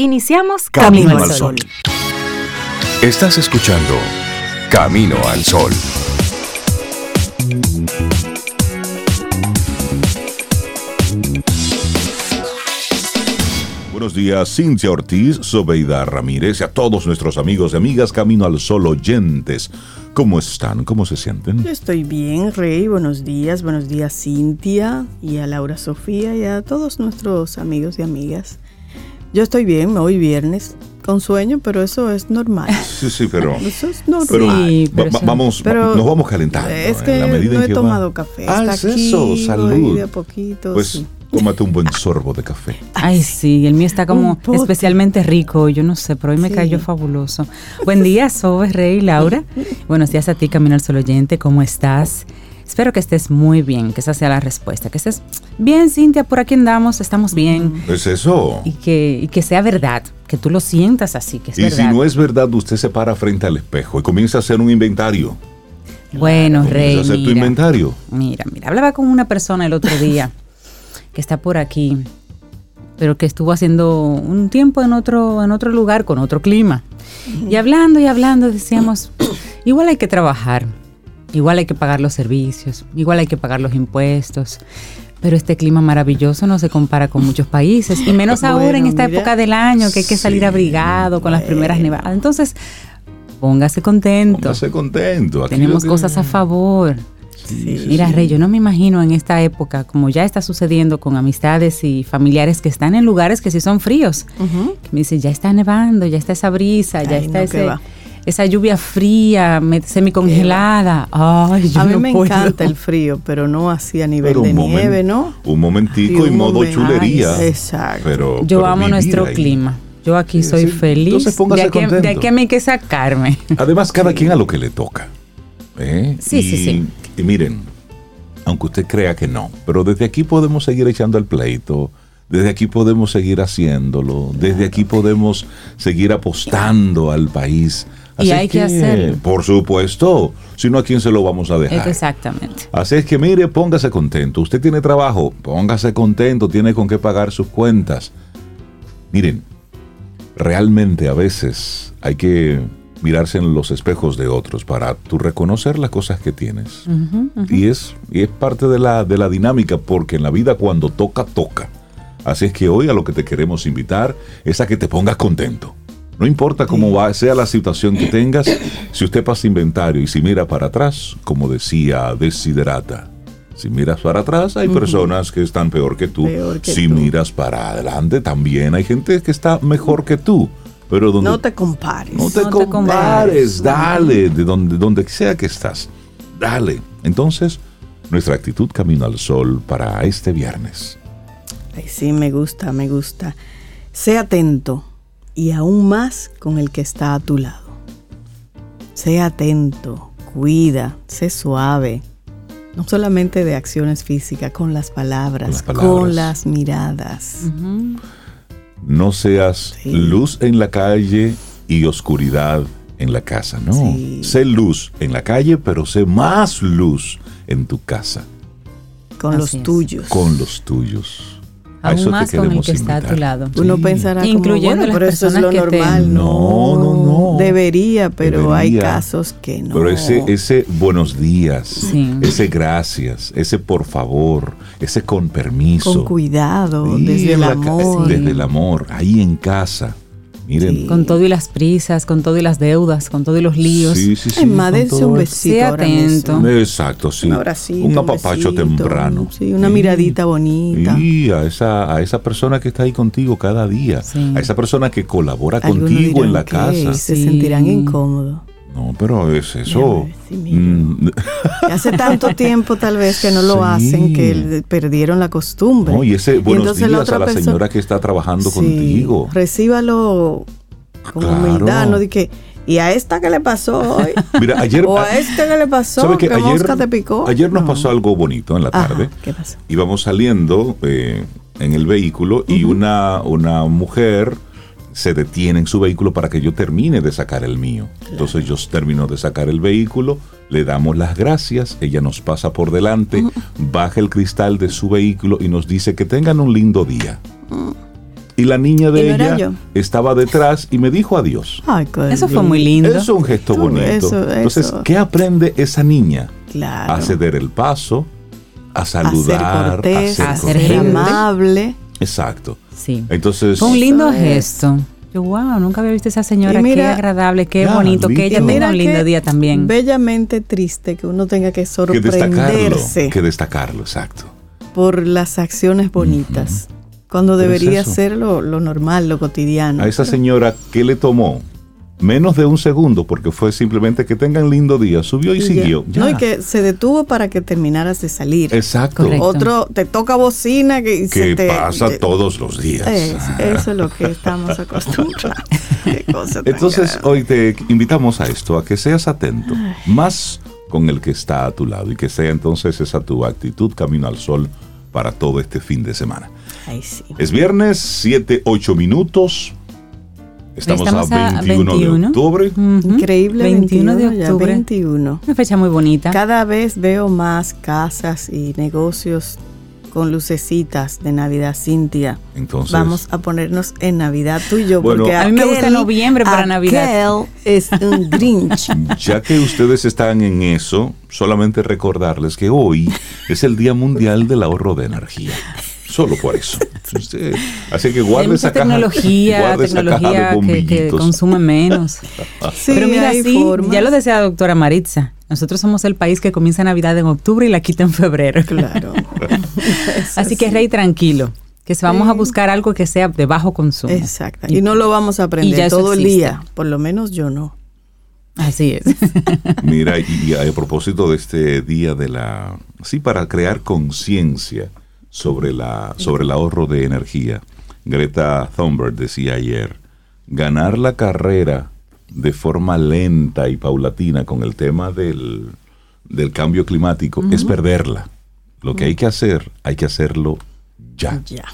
Iniciamos Camino, al Sol. Estás escuchando Camino al Sol. Buenos días, Cintia Ortiz, Sobeida Ramírez y a todos nuestros amigos y amigas Camino al Sol oyentes. ¿Cómo están? ¿Cómo se sienten? Yo estoy bien, Rey. Buenos días. Buenos días, Cintia y a Laura Sofía y a todos nuestros amigos y amigas. Yo estoy bien, hoy viernes, con sueño, pero eso es normal. Sí, sí, pero. Eso es normal. Pero, Sí, va- va- vamos, pero nos vamos calentando. es en que la medida no en he va. tomado café. Ah, Está es aquí, eso, salud. de a poquito, Pues sí. tómate un buen sorbo de café. Ay, sí, el mío está como especialmente rico, yo no sé, pero hoy me Sí. cayó fabuloso. Buen día, Sobe, Rey, Laura. Buenos días a ti, Camino al Sol oyente, ¿cómo estás? Espero que estés muy bien, que esa sea la respuesta. Que estés bien, Cintia, por aquí andamos, estamos bien. ¿Es eso? Y que, y que sea verdad, que tú lo sientas así, que es Y si no es verdad, usted se para frente al espejo y comienza a hacer un inventario. bueno, Comienza Rey, a hacer tu inventario. Mira, mira, hablaba con una persona el otro día que está por aquí, pero que estuvo haciendo un tiempo en otro, en otro lugar con otro clima. Y hablando y hablando decíamos, igual hay que trabajar, igual hay que pagar los servicios, igual hay que pagar los impuestos. Pero este clima maravilloso no se compara con muchos países, y menos ahora en esta mira. época del año que hay que salir Sí. abrigado con las primeras nevadas. Entonces, póngase contento. Póngase contento. Aquí Tenemos que- cosas a favor. Sí, Mira, sí. Rey, yo no me imagino en esta época, como ya está sucediendo con amistades y familiares que están en lugares que sí son fríos. Que me dice, ya está nevando, ya está esa brisa, ya está no, ese-. Esa lluvia fría, me- semicongelada. Ay, yo A mí no me puedo. encanta el frío, pero no así a nivel Pero de nieve, ¿no? Un momentico y un modo momento. chulería. Ay, exacto. Pero, Yo pero amo nuestro ahí. clima. Yo aquí Sí, soy sí. feliz. De, aquí, contento. de aquí a mí hay que sacarme. Además, cada quien a lo que le toca. ¿eh? Sí, y, sí, sí. Y miren, aunque usted crea que no, pero desde aquí podemos seguir echando el pleito. Desde aquí podemos seguir haciéndolo. Desde aquí podemos seguir apostando al país. Y hay que hacerlo. Por supuesto. Si no, ¿a quién se lo vamos a dejar? Exactamente. Así es que mire, póngase contento. Usted tiene trabajo, póngase contento, tiene con qué pagar sus cuentas. Miren, realmente a veces hay que mirarse en los espejos de otros para tú reconocer las cosas que tienes. Y es, y es parte de la, de la dinámica, porque en la vida cuando toca, toca. Así es que hoy a lo que te queremos invitar es a que te pongas contento. No importa cómo va, sea la situación que tengas, si usted pasa inventario y si mira para atrás, como decía Desiderata, si miras para atrás hay personas que están peor que tú. Peor que si tú. miras para adelante también hay gente que está mejor que tú. Pero donde No te compares. no te No te compares, compares. dale, de donde, donde sea que estás, dale. Entonces, nuestra actitud camino al sol para este viernes. Ay, sí, me gusta, me gusta. Sé atento y aún más con el que está a tu lado. Sé atento, cuida, sé suave. No solamente de acciones físicas, con las palabras, Con las palabras. las, miradas. No seas Sí. luz en la calle y oscuridad en la casa, no. Sí. Sé luz en la calle, pero sé más luz en tu casa, Con Así los es. tuyos. con los tuyos. A Aún eso te más con el que está a tu invitar. lado. Uno Sí. pensará Incluyendo como, bueno, las pero eso es personas lo que te- normal. No, no, no. Debería, pero hay Debería. casos que no. Pero ese, ese buenos días, Sí. ese gracias, ese por favor, ese con permiso. Con cuidado, Sí, desde el amor. Desde el amor, ahí en casa. Miren. Sí. Con todo y las prisas, con todo y las deudas, con todo y los líos. Sí, sí, sí. Ay, un besito Sea ahora atento. Exacto, sí. Un abracito, Un apapacho besito, temprano. Sí, una Sí. miradita bonita. Y a esa, a esa persona que está ahí contigo cada día, Sí. a esa persona que colabora Algunos contigo en la que casa. Se Sí. sentirán incómodos. No, pero es eso. ver, sí, mira. Mm, Que hace tanto tiempo tal vez que no lo Sí. hacen que le- perdieron la costumbre. no, y ese buenos entonces días la a la persona- señora que está trabajando Sí, contigo. Recíbalo con Claro. humildad, no de que ¿y a esta qué le pasó hoy? Mira, ayer, o a este qué le pasó, ¿sabe que qué? mosca te picó. Ayer nos No. pasó algo bonito en la Ajá, tarde. ¿Qué pasó? íbamos saliendo eh, en el vehículo y una, una mujer se detiene en su vehículo para que yo termine de sacar el mío. Entonces yo termino de sacar el vehículo, le damos las gracias, ella nos pasa por delante, baja el cristal de su vehículo y nos dice que tengan un lindo día. y la niña de ¿Y no era ella yo? estaba detrás y me dijo adiós. Ay, qué Eso fue muy lindo. Es un gesto Tú, bonito. eso, Entonces, eso. ¿qué aprende esa niña? Claro. A ceder el paso, a a ser saludar, cortés, a a ser ser ser gente. amable. Exacto. Sí. Entonces, Fue un lindo es. gesto. Yo, wow, nunca había visto a esa señora. Mira- qué agradable, qué Ya, bonito. Que ella tenga un lindo día también. Bellamente triste que uno tenga que que destacarlo, sorprenderse que destacarlo, exacto. por las acciones bonitas. Cuando es debería eso. ser lo, lo normal, lo cotidiano. A esa señora, ¿qué le tomó? Menos de un segundo, porque fue simplemente que tengan lindo día. Subió y, siguió. Ya. No, y que se detuvo para que terminaras de salir. Exacto. Correcto. Otro te toca bocina que, se Que te- pasa te- todos los días. Es- eso es lo que estamos acostumbrados. Qué cosa tan Entonces, grave. hoy te invitamos a esto, a que seas atento, más con el que está a tu lado y que sea entonces esa tu actitud camino al sol para todo este fin de semana. Ay, sí. Es viernes, 7, 8 minutos. Estamos, Estamos a a 21, de 21. octubre. Ujú. Increíble 21 de 21 ya, octubre. 21. Una fecha muy bonita. Cada vez veo más casas y negocios con lucecitas de Navidad, Cintia. Entonces, Vamos a ponernos en Navidad tú y yo, Bueno, porque A mí me gusta noviembre para Navidad. aquel es un Grinch. ya que ustedes están en eso, solamente recordarles que hoy es el Día Mundial del Ahorro de Energía. Solo por eso. Así que guarde esa caja, tecnología, guarde esa caja de tecnología que, que bombillitos. consume menos. Sí, Pero mira, sí, formas. ya lo decía la doctora Maritza. Nosotros somos el país que comienza Navidad en octubre y la quita en febrero. Claro. Así que rey tranquilo, que se vamos Sí. a buscar algo que sea de bajo consumo. Exacto. Y no lo vamos a aprender todo el día. Por lo menos yo no. Así es. Mira, y, y a propósito de este día de la... Sí, para crear conciencia sobre, la, sobre el ahorro de energía. Greta Thunberg decía ayer, ganar la carrera de forma lenta y paulatina con el tema del, del cambio climático es perderla. Lo que hay que hacer, hay que hacerlo ya. Ya.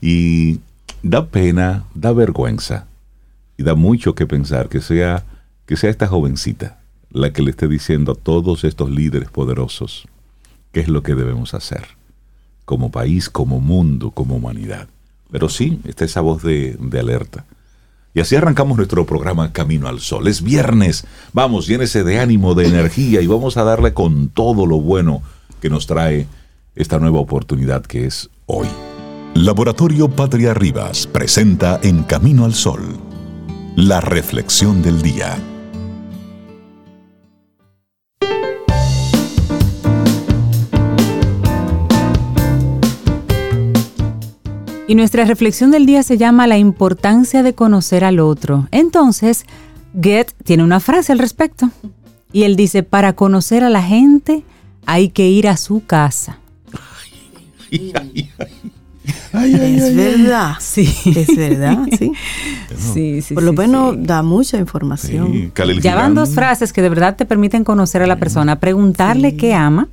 Y da pena, da vergüenza y da mucho que pensar que sea, que sea esta jovencita la que le esté diciendo a todos estos líderes poderosos qué es lo que debemos hacer como país, como mundo, como humanidad. Pero sí, está esa voz de, de alerta. Y así arrancamos nuestro programa Camino al Sol. Es viernes, vamos, llénese de ánimo, de energía y vamos a darle con todo lo bueno que nos trae esta nueva oportunidad que es hoy. Laboratorio Patria Rivas presenta En Camino al Sol, la reflexión del día. Y nuestra reflexión del día se llama La importancia de conocer al otro. Entonces, Goethe tiene una frase al respecto. Y él dice, para conocer a la gente hay que ir a su casa. Es verdad. Sí. Es verdad, sí. Sí, sí, Por lo sí, menos sí. da mucha información. Ya van dos frases que de verdad te permiten conocer a la persona, preguntarle qué ama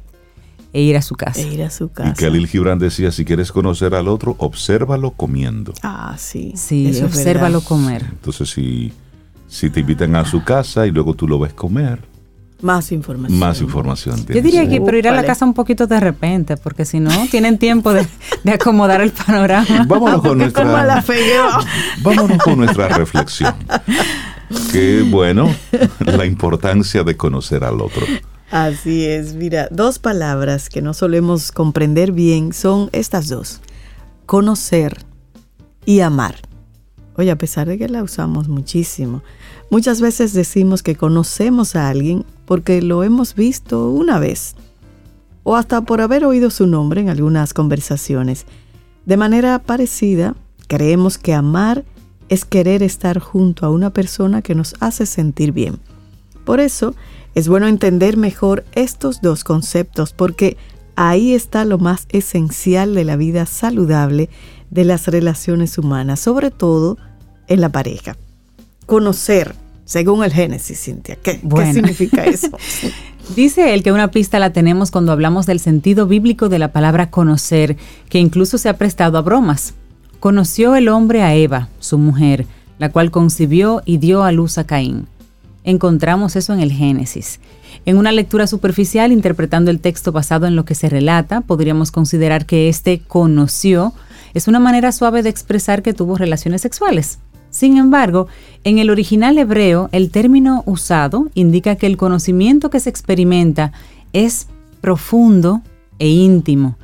e ir a su casa. E ir a su Y casa. Khalil Gibran decía, si quieres conocer al otro, obsérvalo comiendo. Ah, sí. Sí, eso es obsérvalo comer. Entonces, si, si te invitan a su casa y luego tú lo ves comer, Más información. más información Yo diría que, pero ir a la casa un poquito de repente, porque si no, tienen tiempo de, de acomodar el panorama. Vámonos con la nuestra, fegueo. vámonos con nuestra reflexión. Que bueno, la importancia de conocer al otro. Así es, mira, dos palabras que no solemos comprender bien son estas dos, conocer y amar. Oye, a pesar de que la usamos muchísimo, muchas veces decimos que conocemos a alguien porque lo hemos visto una vez o hasta por haber oído su nombre en algunas conversaciones. De manera parecida, creemos que amar es querer estar junto a una persona que nos hace sentir bien. Por eso, es bueno entender mejor estos dos conceptos porque ahí está lo más esencial de la vida saludable de las relaciones humanas, sobre todo en la pareja. Conocer, según el Génesis, Cintia. ¿Qué, qué significa eso? Dice él que una pista la tenemos cuando hablamos del sentido bíblico de la palabra conocer, que incluso se ha prestado a bromas. Conoció el hombre a Eva, su mujer, la cual concibió y dio a luz a Caín. Encontramos eso en el Génesis. En una lectura superficial, interpretando el texto basado en lo que se relata, podríamos considerar que éste conoció Es una manera suave de expresar que tuvo relaciones sexuales. Sin embargo, en el original hebreo, el término usado indica que el conocimiento que se experimenta es profundo e íntimo.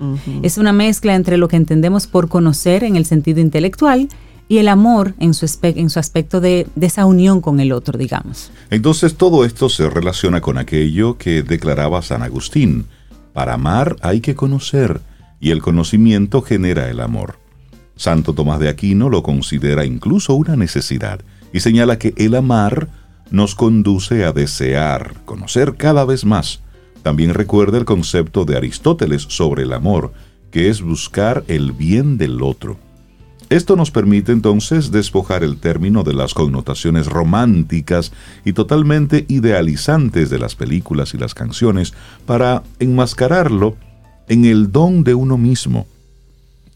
Es una mezcla entre lo que entendemos por conocer en el sentido intelectual y el amor en su, aspecto de, de, esa unión con el otro, digamos. Entonces todo esto se relaciona con aquello que declaraba San Agustín. Para amar hay que conocer y el conocimiento genera el amor. Santo Tomás de Aquino lo considera incluso una necesidad y señala que el amar nos conduce a desear, conocer cada vez más. También recuerda el concepto de Aristóteles sobre el amor, que es buscar el bien del otro. Esto nos permite entonces despojar el término de las connotaciones románticas y totalmente idealizantes de las películas y las canciones para enmascararlo en el don de uno mismo,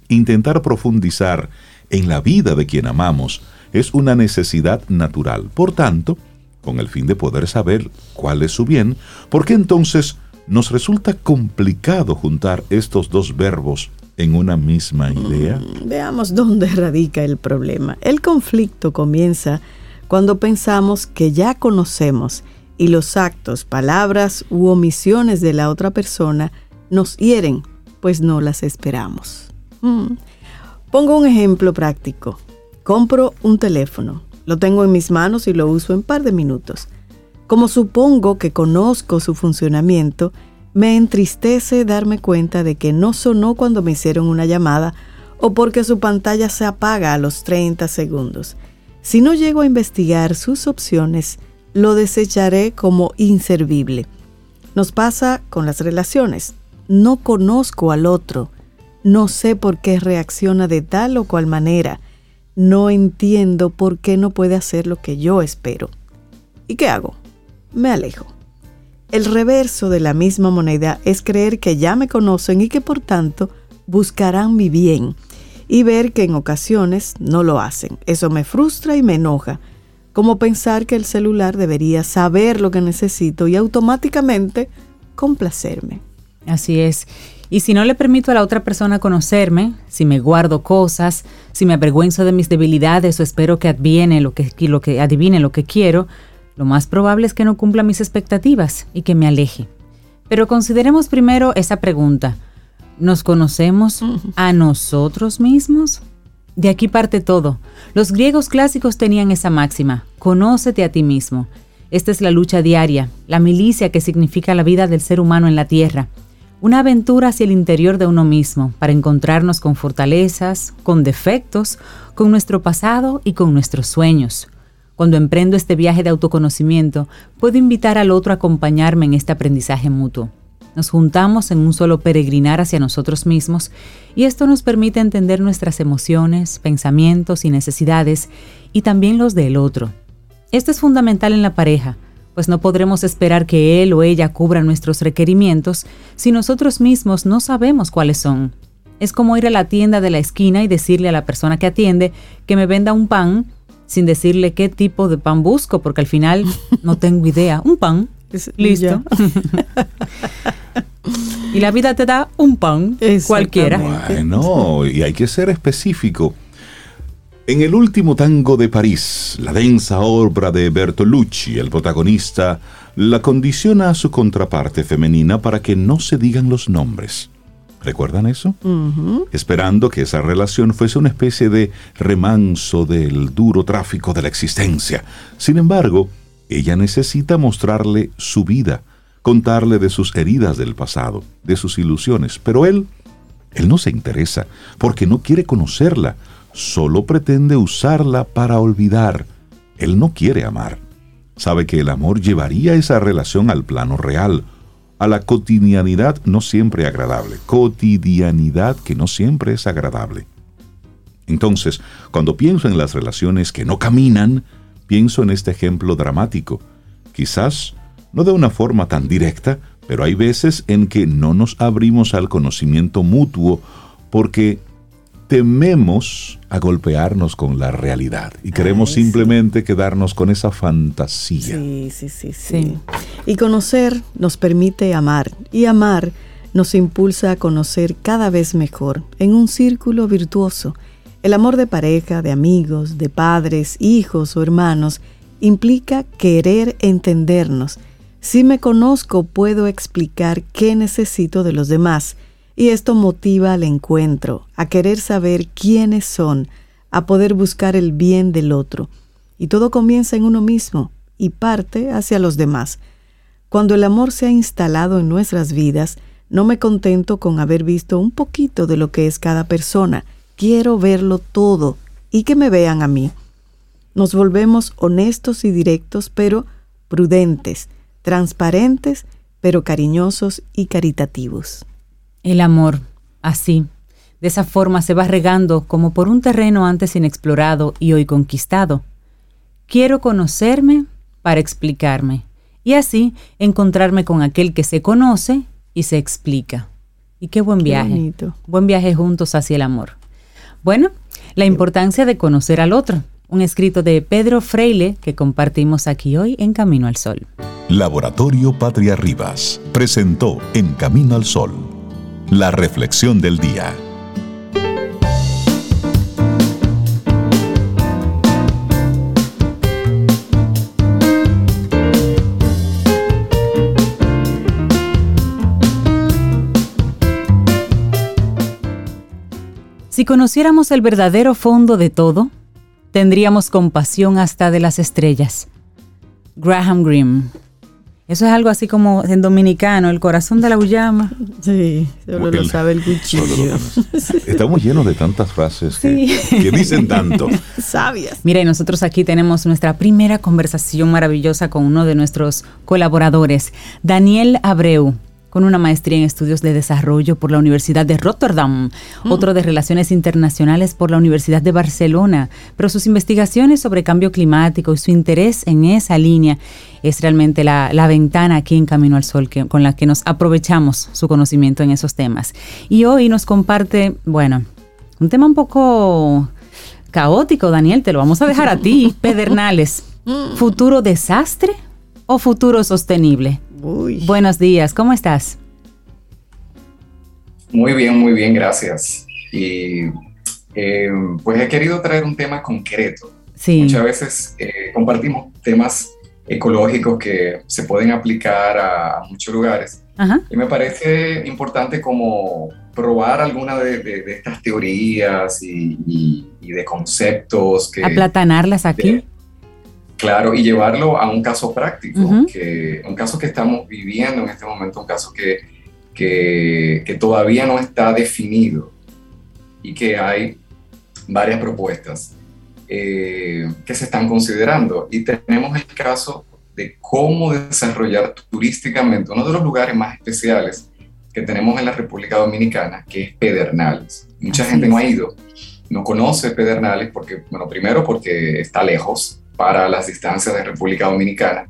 Intentar profundizar en la vida de quien amamos es una necesidad natural. Por tanto, con el fin de poder saber cuál es su bien, ¿por qué entonces nos resulta complicado juntar estos dos verbos en una misma idea? Mm, veamos dónde radica el problema. El conflicto comienza cuando pensamos que ya conocemos y los actos, palabras u omisiones de la otra persona nos hieren, pues no las esperamos. Mm. Pongo un ejemplo práctico. Compro un teléfono, lo tengo en mis manos y lo uso en par de minutos. Como supongo que conozco su funcionamiento, me entristece darme cuenta de que no sonó cuando me hicieron una llamada o porque su pantalla se apaga a los 30 segundos. Si no llego a investigar sus opciones, lo desecharé como inservible. Nos pasa con las relaciones. No conozco al otro, no sé por qué reacciona de tal o cual manera. No entiendo por qué no puede hacer lo que yo espero. ¿Y qué hago? Me alejo. El reverso de la misma moneda es creer que ya me conocen y que por tanto buscarán mi bien y ver que en ocasiones no lo hacen. Eso me frustra y me enoja, como pensar que el celular debería saber lo que necesito y automáticamente complacerme. Así es. Y si no le permito a la otra persona conocerme, si me guardo cosas, si me avergüenzo de mis debilidades o espero que adivine lo que, lo que, adivine lo que quiero, lo más probable es que no cumpla mis expectativas y que me aleje. Pero consideremos primero esa pregunta. ¿Nos conocemos a nosotros mismos? De aquí parte todo. Los griegos clásicos tenían esa máxima, conócete a ti mismo. Esta es la lucha diaria, la milicia que significa la vida del ser humano en la tierra una aventura hacia el interior de uno mismo para encontrarnos con fortalezas, con defectos, con nuestro pasado y con nuestros sueños. Cuando emprendo este viaje de autoconocimiento, puedo invitar al otro a acompañarme en este aprendizaje mutuo. Nos juntamos en un solo peregrinar hacia nosotros mismos y esto nos permite entender nuestras emociones, pensamientos y necesidades y también los del otro. Esto es fundamental en la pareja, pues no podremos esperar que él o ella cubra nuestros requerimientos si nosotros mismos no sabemos cuáles son. Es como ir a la tienda de la esquina y decirle a la persona que atiende que me venda un pan sin decirle qué tipo de pan busco, porque al final no tengo idea. Un pan. Listo. y la vida te da un pan cualquiera. Bueno, y hay que ser específico. En el último tango de París, la densa obra de Bertolucci, el protagonista, la condiciona a su contraparte femenina para que no se digan los nombres. ¿Recuerdan eso? Esperando que esa relación fuese una especie de remanso del duro tráfico de la existencia. Sin embargo, ella necesita mostrarle su vida, contarle de sus heridas del pasado, de sus ilusiones, pero él, él no se interesa, porque no quiere conocerla, solo pretende usarla para olvidar. Él no quiere amar. Sabe que el amor llevaría esa relación al plano real, a la cotidianidad no siempre agradable, cotidianidad que no siempre es agradable. Entonces, cuando pienso en las relaciones que no caminan, pienso en este ejemplo dramático. Quizás no de una forma tan directa, pero hay veces en que no nos abrimos al conocimiento mutuo porque tememos a golpearnos con la realidad y queremos simplemente quedarnos con esa fantasía. Sí, sí, sí, sí, Y conocer nos permite amar y amar nos impulsa a conocer cada vez mejor, en un círculo virtuoso. El amor de pareja, de amigos, de padres, hijos o hermanos implica querer entendernos. Si me conozco, puedo explicar qué necesito de los demás, y esto motiva al encuentro, a querer saber quiénes son, a poder buscar el bien del otro. Y todo comienza en uno mismo y parte hacia los demás. Cuando el amor se ha instalado en nuestras vidas, no me contento con haber visto un poquito de lo que es cada persona. Quiero verlo todo y que me vean a mí. Nos volvemos honestos y directos, pero prudentes, transparentes, pero cariñosos y caritativos. El amor, así, de esa forma se va regando como por un terreno antes inexplorado y hoy conquistado. Quiero conocerme para explicarme y así encontrarme con aquel que se conoce y se explica. Y qué buen viaje. buen viaje juntos hacia el amor. Bueno, la importancia de conocer al otro. Un escrito de Pedro Freile que compartimos aquí hoy en Camino al Sol. Laboratorio Patria Rivas presentó En Camino al Sol la reflexión del día. Si conociéramos el verdadero fondo de todo, tendríamos compasión hasta de las estrellas. Graham Greene. Eso es algo así como en dominicano, el corazón de la uyama. Sí, solo lo sabe el cuchillo. Estamos llenos de tantas frases que, que, dicen tanto. Sabias. Mira, y nosotros aquí tenemos nuestra primera conversación maravillosa con uno de nuestros colaboradores, Daniel Abreu con una maestría en estudios de desarrollo por la Universidad de Rotterdam, mm. otro de relaciones internacionales por la Universidad de Barcelona, pero sus investigaciones sobre cambio climático y su interés en esa línea es realmente la, ventana aquí en Camino al Sol con la que nos aprovechamos su conocimiento en esos temas. Y hoy nos comparte, bueno, un tema un poco caótico, Daniel, te lo vamos a dejar a ti, Pedernales. Mm. ¿Futuro desastre o futuro sostenible? Buenos días, ¿cómo estás? Muy bien, muy bien, gracias. Y eh, pues he querido traer un tema concreto. Sí. Muchas veces eh, compartimos temas ecológicos que se pueden aplicar a, muchos lugares. Y me parece importante como probar alguna de, estas teorías y, de conceptos. Que, Aplatanarlas aquí. Claro, y llevarlo a un caso práctico, que, un caso que estamos viviendo en este momento, un caso que, que, todavía no está definido y que hay varias propuestas eh, que se están considerando. Y tenemos el caso de cómo desarrollar turísticamente uno de los lugares más especiales que tenemos en la República Dominicana, que es Pedernales. Mucha gente no ha ido, no conoce Pedernales porque, bueno, primero porque está lejos, para las distancias de República Dominicana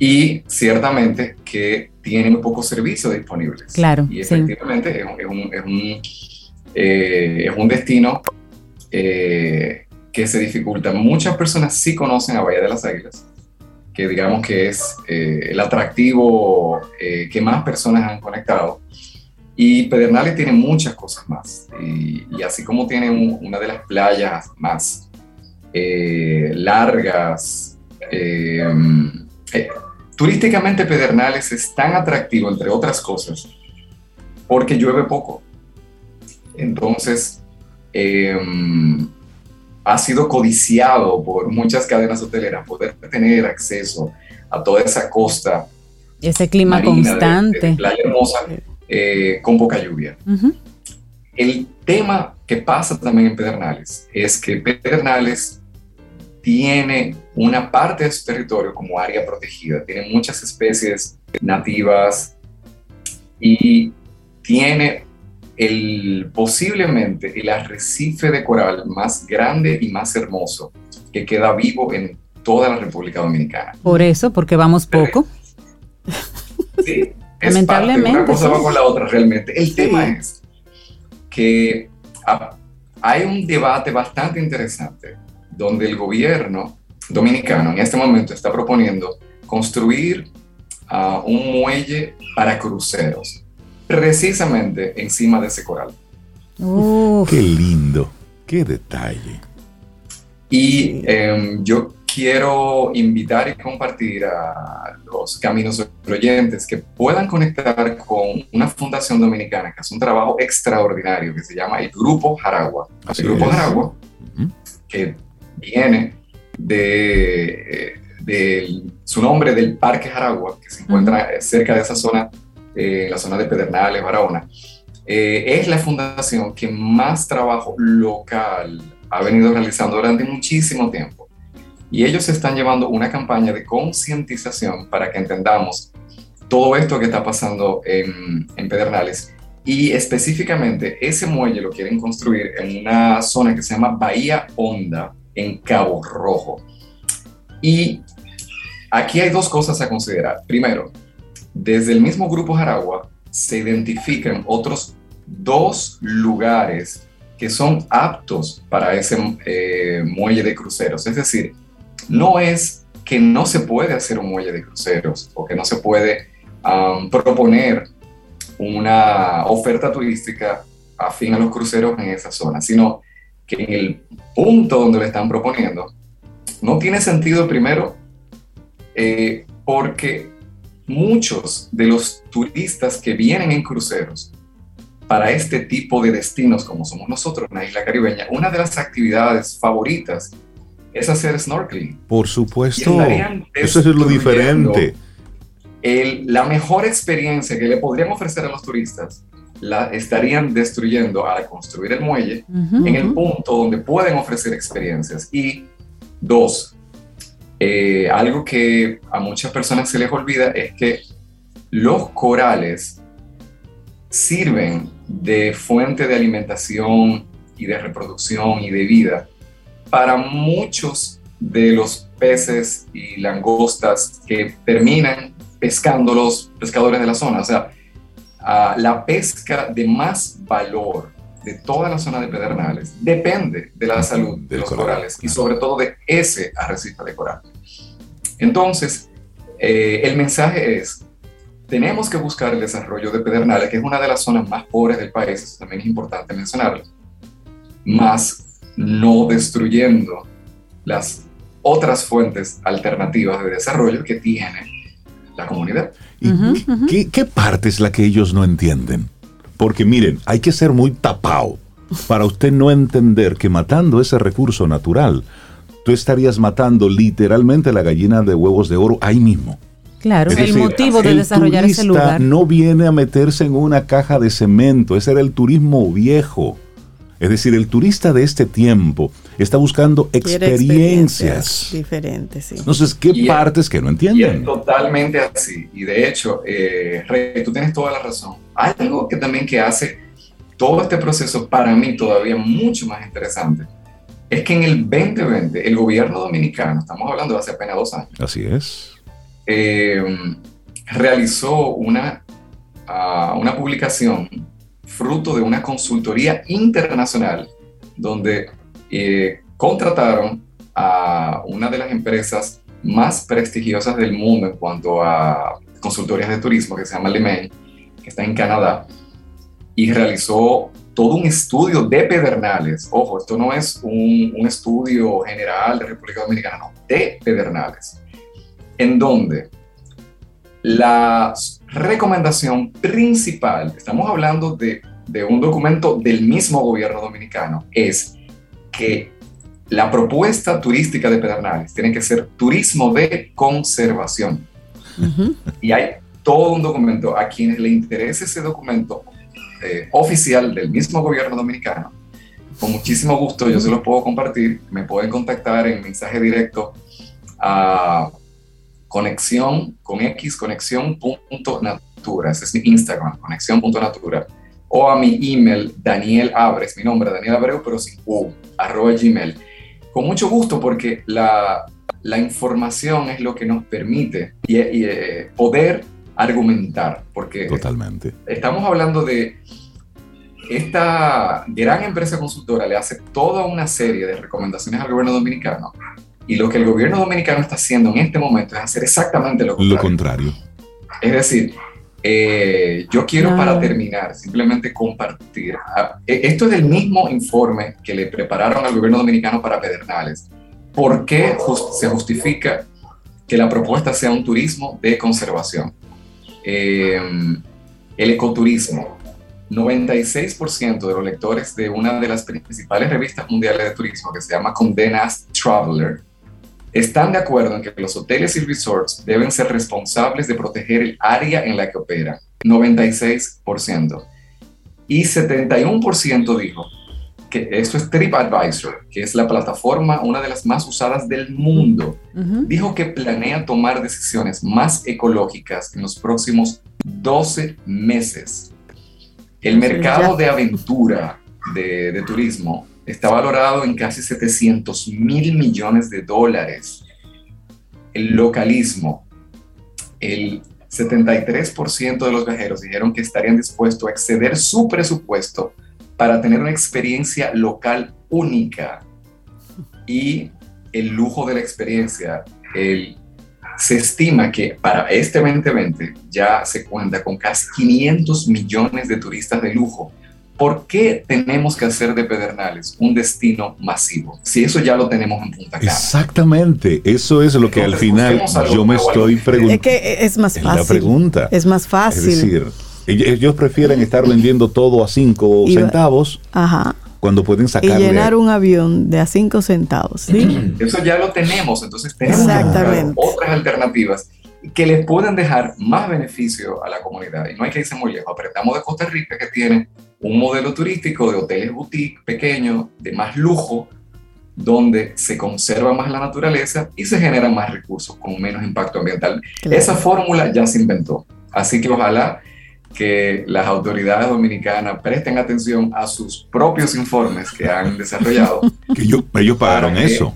y ciertamente que tiene muy pocos servicios disponibles. Claro. Y efectivamente es, un, es, un, eh, es, un, destino eh, que se dificulta. Muchas personas sí conocen a Bahía de las Águilas, que digamos que es eh, el atractivo que más personas han conectado. Y Pedernales tiene muchas cosas más. Y, y así como tiene una de las playas más eh, largas. Eh, eh, turísticamente Pedernales es tan atractivo, entre otras cosas, porque llueve poco. Entonces, ha sido codiciado por muchas cadenas hoteleras poder tener acceso a toda esa costa. Ese clima constante. playa hermosa, con poca lluvia. El tema que pasa también en Pedernales es que Pedernales tiene una parte de su territorio como área protegida, tiene muchas especies nativas y tiene el, posiblemente el arrecife de coral más grande y más hermoso que queda vivo en toda la República Dominicana. Por eso, porque vamos poco. Sí, Lamentablemente. una cosa va con la otra realmente. El tema es que hay un debate bastante interesante donde el gobierno dominicano en este momento está proponiendo construir ah, un muelle para cruceros. precisamente encima de ese coral. Qué lindo, qué detalle. Y em, yo quiero invitar y compartir a los caminos oyentes que puedan conectar con una fundación dominicana que hace un trabajo extraordinario que se llama el Grupo Jaragua. el Grupo Jaragua, que viene de, de, su nombre del Parque Jaragua, que se encuentra cerca de esa zona, eh, la zona de Pedernales, Barahona. Eh, es la fundación que más trabajo local ha venido realizando durante muchísimo tiempo. Y ellos están llevando una campaña de concientización para que entendamos todo esto que está pasando en, en, Pedernales. Y específicamente ese muelle lo quieren construir en una zona que se llama Bahía Honda, en Cabo Rojo. Y aquí hay dos cosas a considerar. Primero, desde el mismo grupo Jaragua se identifican otros dos lugares que son aptos para ese eh, muelle de cruceros. Es decir, no es que no se puede hacer un muelle de cruceros o que no se puede proponer una oferta turística afín a los cruceros en esa zona, sino que en el punto donde le están proponiendo no tiene sentido primero eh, porque muchos de los turistas que vienen en cruceros para este tipo de destinos como somos nosotros en la isla caribeña, una de las actividades favoritas es hacer snorkeling. Por supuesto, eso es lo diferente. la mejor experiencia que le podrían ofrecer a los turistas la estarían destruyendo al construir el muelle en el punto donde pueden ofrecer experiencias. Y dos, eh, algo que a muchas personas se les olvida es que los corales sirven de fuente de alimentación y de reproducción y de vida para muchos de los peces y langostas que terminan pescando los pescadores de la zona. O sea, la pesca de más valor de toda la zona de Pedernales depende de la salud de los corales y sobre todo de ese arrecife de coral. Entonces, eh, el mensaje es, tenemos que buscar el desarrollo de Pedernales, que es una de las zonas más pobres del país, eso también es importante mencionarlo, más no destruyendo las otras fuentes alternativas de desarrollo que tiene la comunidad. ¿Y qué, parte es la que ellos no entienden? Porque miren, hay que ser muy tapado para usted no entender que matando ese recurso natural, tú estarías matando literalmente la gallina de huevos de oro ahí mismo. Claro, el motivo de desarrollar ese lugar. No viene a meterse en una caja de cemento, ese era el turismo viejo. Es decir, el turista de este tiempo está buscando experiencias, diferentes. Sí. Entonces, ¿qué partes que no entienden? es totalmente así. Y de hecho, eh, Rey, tú tienes toda la razón. Algo que también que hace todo este proceso para mí todavía mucho más interesante es que en el 2020 el gobierno dominicano, estamos hablando de hace apenas dos años. Así es eh, realizó una, ah, una publicación fruto de una consultoría internacional donde eh, contrataron a una de las empresas más prestigiosas del mundo en cuanto a consultorías de turismo que se llama LeMay, que está en Canadá, y realizó todo un estudio de Pedernales. Ojo, esto no es un, un estudio general de República Dominicana, no, de Pedernales en donde la recomendación principal, estamos hablando de, un documento del mismo gobierno dominicano, es que la propuesta turística de Pedernales tiene que ser turismo de conservación. Y hay todo un documento, a quienes le interese ese documento eh, oficial del mismo gobierno dominicano, con muchísimo gusto yo se los puedo compartir, me pueden contactar en mensaje directo a conexión con X, conexión.natura. Ese es mi Instagram, conexión.natura. O a mi email, Daniel Abres, mi nombre, Daniel Abreu, pero sin U, arroba gmail. Con mucho gusto porque la, la información es lo que nos permite y, eh, poder argumentar. Porque Totalmente. estamos hablando de esta gran empresa consultora le hace toda una serie de recomendaciones al gobierno dominicano y lo que el gobierno dominicano está haciendo en este momento es hacer exactamente lo contrario. Lo contrario. Es decir, eh, yo quiero para terminar simplemente compartir. Ah, e, esto es del mismo informe que le prepararon al gobierno dominicano para Pedernales. ¿Por qué se justifica que la propuesta sea un turismo de conservación? Eh, el ecoturismo. 96% de los lectores de una de las principales revistas mundiales de turismo que se llama Condenas Traveler están de acuerdo en que los hoteles y resorts deben ser responsables de proteger el área en la que operan, 96%. Y 71% dijo que esto es TripAdvisor, que es la plataforma, una de las más usadas del mundo, dijo que planea tomar decisiones más ecológicas en los próximos 12 meses. El mercado de aventura de, de turismo está valorado en casi 700 mil millones de dólares. El localismo, el 73% de los viajeros dijeron que estarían dispuestos a exceder su presupuesto para tener una experiencia local única. Y el lujo de la experiencia, el, se estima que para este 2020 ya se cuenta con casi 500 millones de turistas de lujo ¿Por qué tenemos que hacer de Pedernales un destino masivo? Si eso ya lo tenemos en Punta Cana. Exactamente, eso es lo que al final yo me estoy preguntando. Es que es más fácil. la pregunta. Es más fácil. Es decir, ellos prefieren estar vendiendo todo a 5 centavos. Ajá cuando pueden sacar y llenar un avión de a 5 centavos. ¿sí? Eso ya lo tenemos, entonces tenemos otras alternativas que les pueden dejar más beneficio a la comunidad. Y no hay que irse muy lejos. Apretamos de Costa Rica que tiene un modelo turístico de hoteles boutique pequeños, de más lujo, donde se conserva más la naturaleza y se generan más recursos con menos impacto ambiental. Esa fórmula ya se inventó. Así que ojalá que las autoridades dominicanas presten atención a sus propios informes que han desarrollado. que ellos pagaron eso,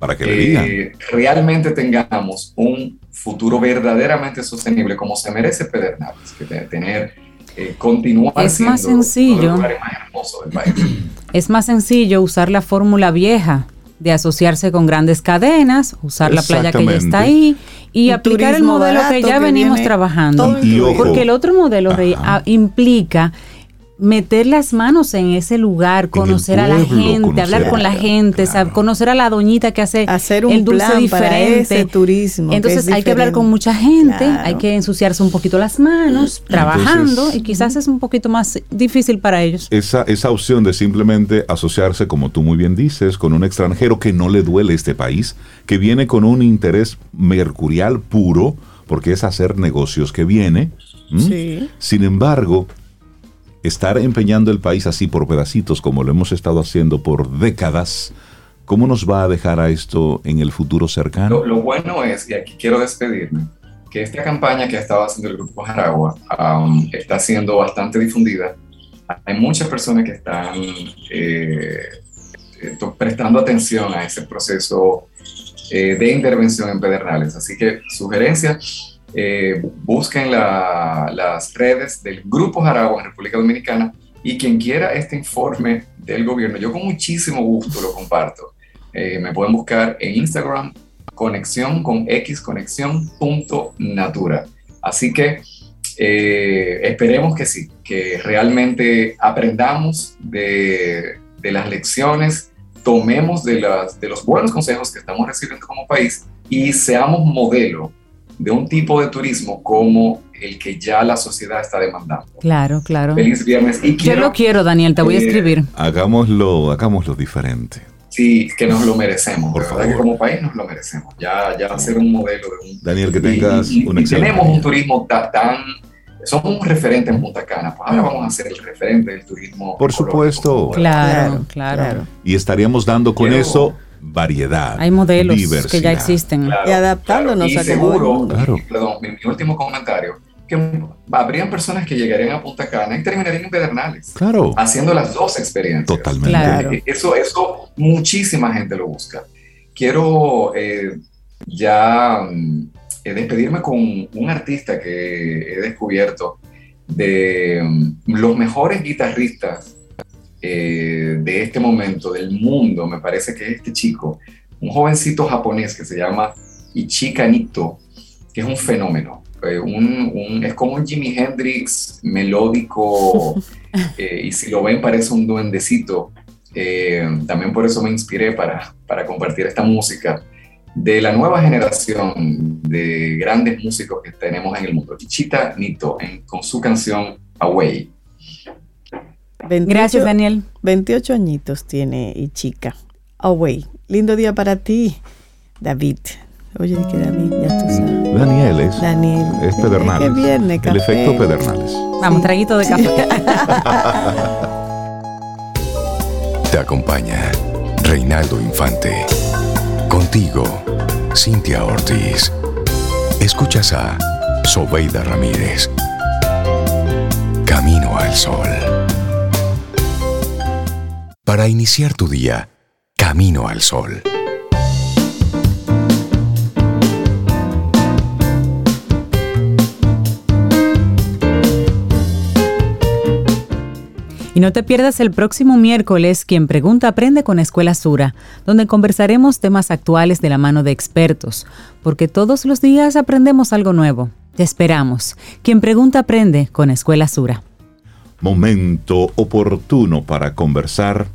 para que le digan. realmente tengamos un futuro verdaderamente sostenible como se merece Pedernales, que tener eh, es más sencillo. Es más sencillo usar la fórmula vieja de asociarse con grandes cadenas, usar la playa que ya está ahí y aplicar el modelo que ya venimos trabajando. Porque el otro modelo implica meter las manos en ese lugar, conocer a la gente, hablar con la gente, conocer a la doñita que hace Hacer un el dulce diferente. turismo. Entonces hay que hablar con mucha gente, hay que ensuciarse un poquito las manos, trabajando, y quizás es un poquito más difícil para ellos. Esa, esa opción de simplemente asociarse, como tú muy bien dices, con un extranjero que no le duele este país, que viene con un interés mercurial puro, porque es hacer negocios que viene. Sin embargo, estar empeñando el país así por pedacitos como lo hemos estado haciendo por décadas, ¿cómo nos va a dejar a esto en el futuro cercano? Lo, bueno es, y aquí quiero despedirme, que esta campaña que ha estado haciendo el Grupo Jaragua um, está siendo bastante difundida. Hay muchas personas que están eh, prestando atención a ese proceso eh, de intervención en Pedernales. Así que sugerencias, eh, busquen las redes del Grupo Jaragua en República Dominicana y quien quiera este informe del gobierno, yo con muchísimo gusto lo comparto. Eh, me pueden buscar en Instagram, conexión con x natura. Así que eh, esperemos que sí, que realmente aprendamos de, de las lecciones, tomemos de, las, de los buenos consejos que estamos recibiendo como país y seamos modelo de un tipo de turismo como el que ya la sociedad está demandando. Claro, claro. Feliz viernes. Y Yo lo quiero, Daniel, te voy a escribir. Hagámoslo, hagámoslo diferente. Sí, que nos lo merecemos. Por favor. que como país nos lo merecemos. Ya, ya ser un modelo de un... Daniel, que tengas un excelente... Tenemos un turismo tan... somos un referente en Punta Cana, pues ahora vamos a ser el referente del turismo. Por supuesto. Claro, claro, Y estaríamos dando con eso variedad. Hay modelos que ya existen. y adaptándonos a seguro, perdón, mi, último comentario, que habrían personas que llegarían a Punta Cana y terminarían en Pedernales. Claro. Haciendo las dos experiencias. Totalmente. Eh, eso, eso muchísima gente lo busca. Quiero eh, ya mm, eh, despedirme con un artista que he descubierto de mm, los mejores guitarristas eh, de este momento, del mundo, me parece que es este chico, un jovencito japonés que se llama Ichika Nito, que es un fenómeno. eh, un, es como un Jimi Hendrix melódico eh, y si lo ven parece un duendecito. También por eso me inspiré para, para compartir esta música de la nueva generación de grandes músicos que tenemos en el mundo. Chichita Nito con su canción Away. Gracias, Daniel. 28 añitos tiene y chica. Away. Lindo día para ti, David. Oye, que David, ya tú sabes. Daniel es. Daniel. Es Pedernales. Es viernes, El efecto Pedernales. Vamos, traguito de café. Te acompaña Reinaldo Infante. Contigo, Cintia Ortiz. Escuchas a Sobeida Ramírez. Camino al Sol. Para iniciar tu día, Camino al Sol. Y no te pierdas el próximo miércoles Quien Pregunta Aprende con Escuela Sura, donde conversaremos temas actuales de la mano de expertos, porque todos los días aprendemos algo nuevo. Te esperamos. Quien Pregunta Aprende con Escuela Sura. Momento oportuno para conversar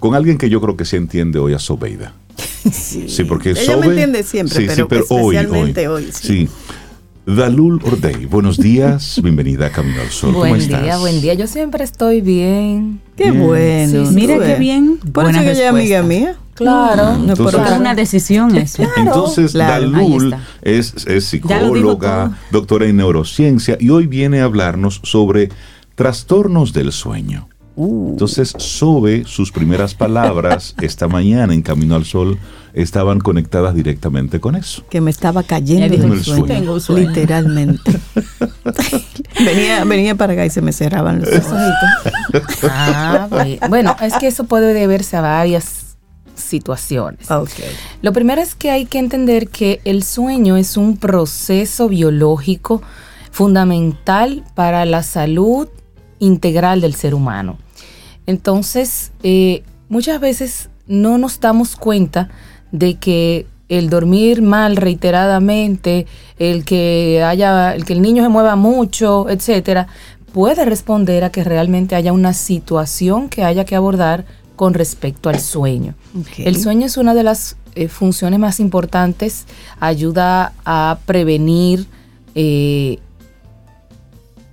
con alguien que yo creo que se entiende hoy a Sobeida. Sí, porque Ella me entiende siempre, pero, especialmente hoy. sí. Dalul Ordey, buenos días, bienvenida a Camino al Sol. Buen día, buen día. Yo siempre estoy bien. Qué bueno. Mira qué bien. Por eso que ella es amiga mía. Claro, no Entonces, es una decisión eso. Entonces, Claro. Dalul es, es psicóloga, doctora en neurociencia y hoy viene a hablarnos sobre trastornos del sueño. Uh. Entonces, Sobe, sus primeras palabras esta mañana en Camino al Sol estaban conectadas directamente con eso. Que me estaba cayendo del el sueño. sueño. Tengo un sueño. Literalmente. venía, venía para acá y se me cerraban los ojos. Ah, bueno, es que eso puede deberse a varias situaciones. Ok. Lo primero es que hay que entender que el sueño es un proceso biológico fundamental para la salud integral del ser humano. Entonces, eh, muchas veces no nos damos cuenta de que el dormir mal reiteradamente, el que haya, el que el niño se mueva mucho, etcétera, puede responder a que realmente haya una situación que haya que abordar con respecto al sueño. El sueño es una de las eh, funciones más importantes, ayuda a prevenir eh,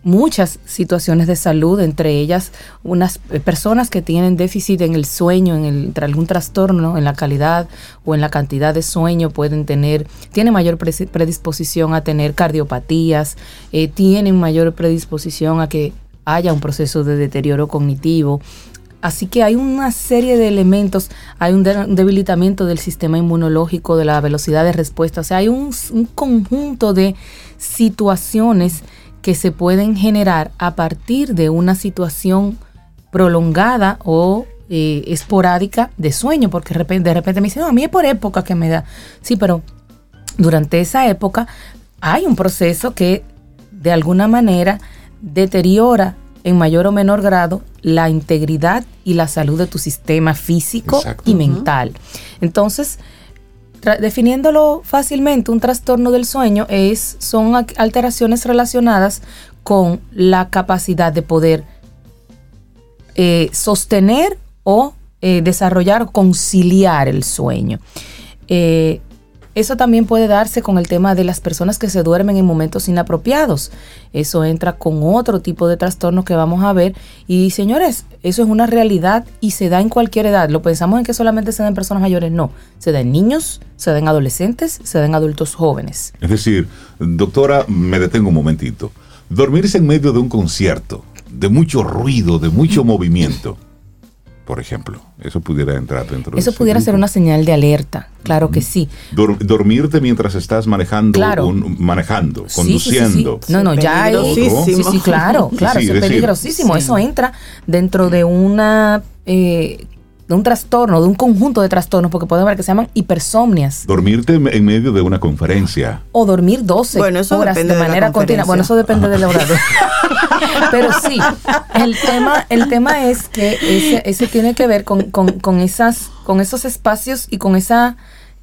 muchas situaciones de salud, entre ellas unas eh, personas que tienen déficit en el sueño, en el, algún trastorno en la calidad o en la cantidad de sueño pueden tener, tienen mayor predisposición a tener cardiopatías, eh, tienen mayor predisposición a que haya un proceso de deterioro cognitivo. Así que hay una serie de elementos, hay un, de- un debilitamiento del sistema inmunológico, de la velocidad de respuesta, o sea, hay un conjunto de situaciones que se pueden generar a partir de una situación prolongada o eh, esporádica de sueño, porque de repente, de repente me dicen, no, a mí es por época que me da. Sí, pero durante esa época hay un proceso que de alguna manera deteriora en mayor o menor grado la integridad y la salud de tu sistema físico Exacto. y mental. Entonces, definiéndolo fácilmente, un trastorno del sueño es, son ac- alteraciones relacionadas con la capacidad de poder eh, sostener o eh, desarrollar o conciliar el sueño. Eh, eso también puede darse con el tema de las personas que se duermen en momentos inapropiados. Eso entra con otro tipo de trastorno que vamos a ver. Y señores, eso es una realidad y se da en cualquier edad. Lo pensamos en que solamente se da en personas mayores. No, se da en niños, se da en adolescentes, se da en adultos jóvenes. Es decir, doctora, me detengo un momentito. Dormirse en medio de un concierto, de mucho ruido, de mucho movimiento, por ejemplo, eso pudiera entrar dentro de Eso pudiera ser una señal de alerta, claro que sí. Dor- dormirte mientras estás manejando, Claro. un- manejando, Sí, conduciendo. sí, sí. No, no, ya. Sí, sí, claro, claro, es es decir- peligrosísimo. Sí. Eso entra dentro de una. eh, de un trastorno, de un conjunto de trastornos, porque pueden ver que se llaman hipersomnias. Dormirte en medio de una conferencia. O dormir 12 Bueno, eso horas depende de de la manera continua. conferencia. Bueno, eso depende del orador. Pero sí, el tema, el tema es que ese, ese tiene que ver con, con- con esas, con esos espacios y con esa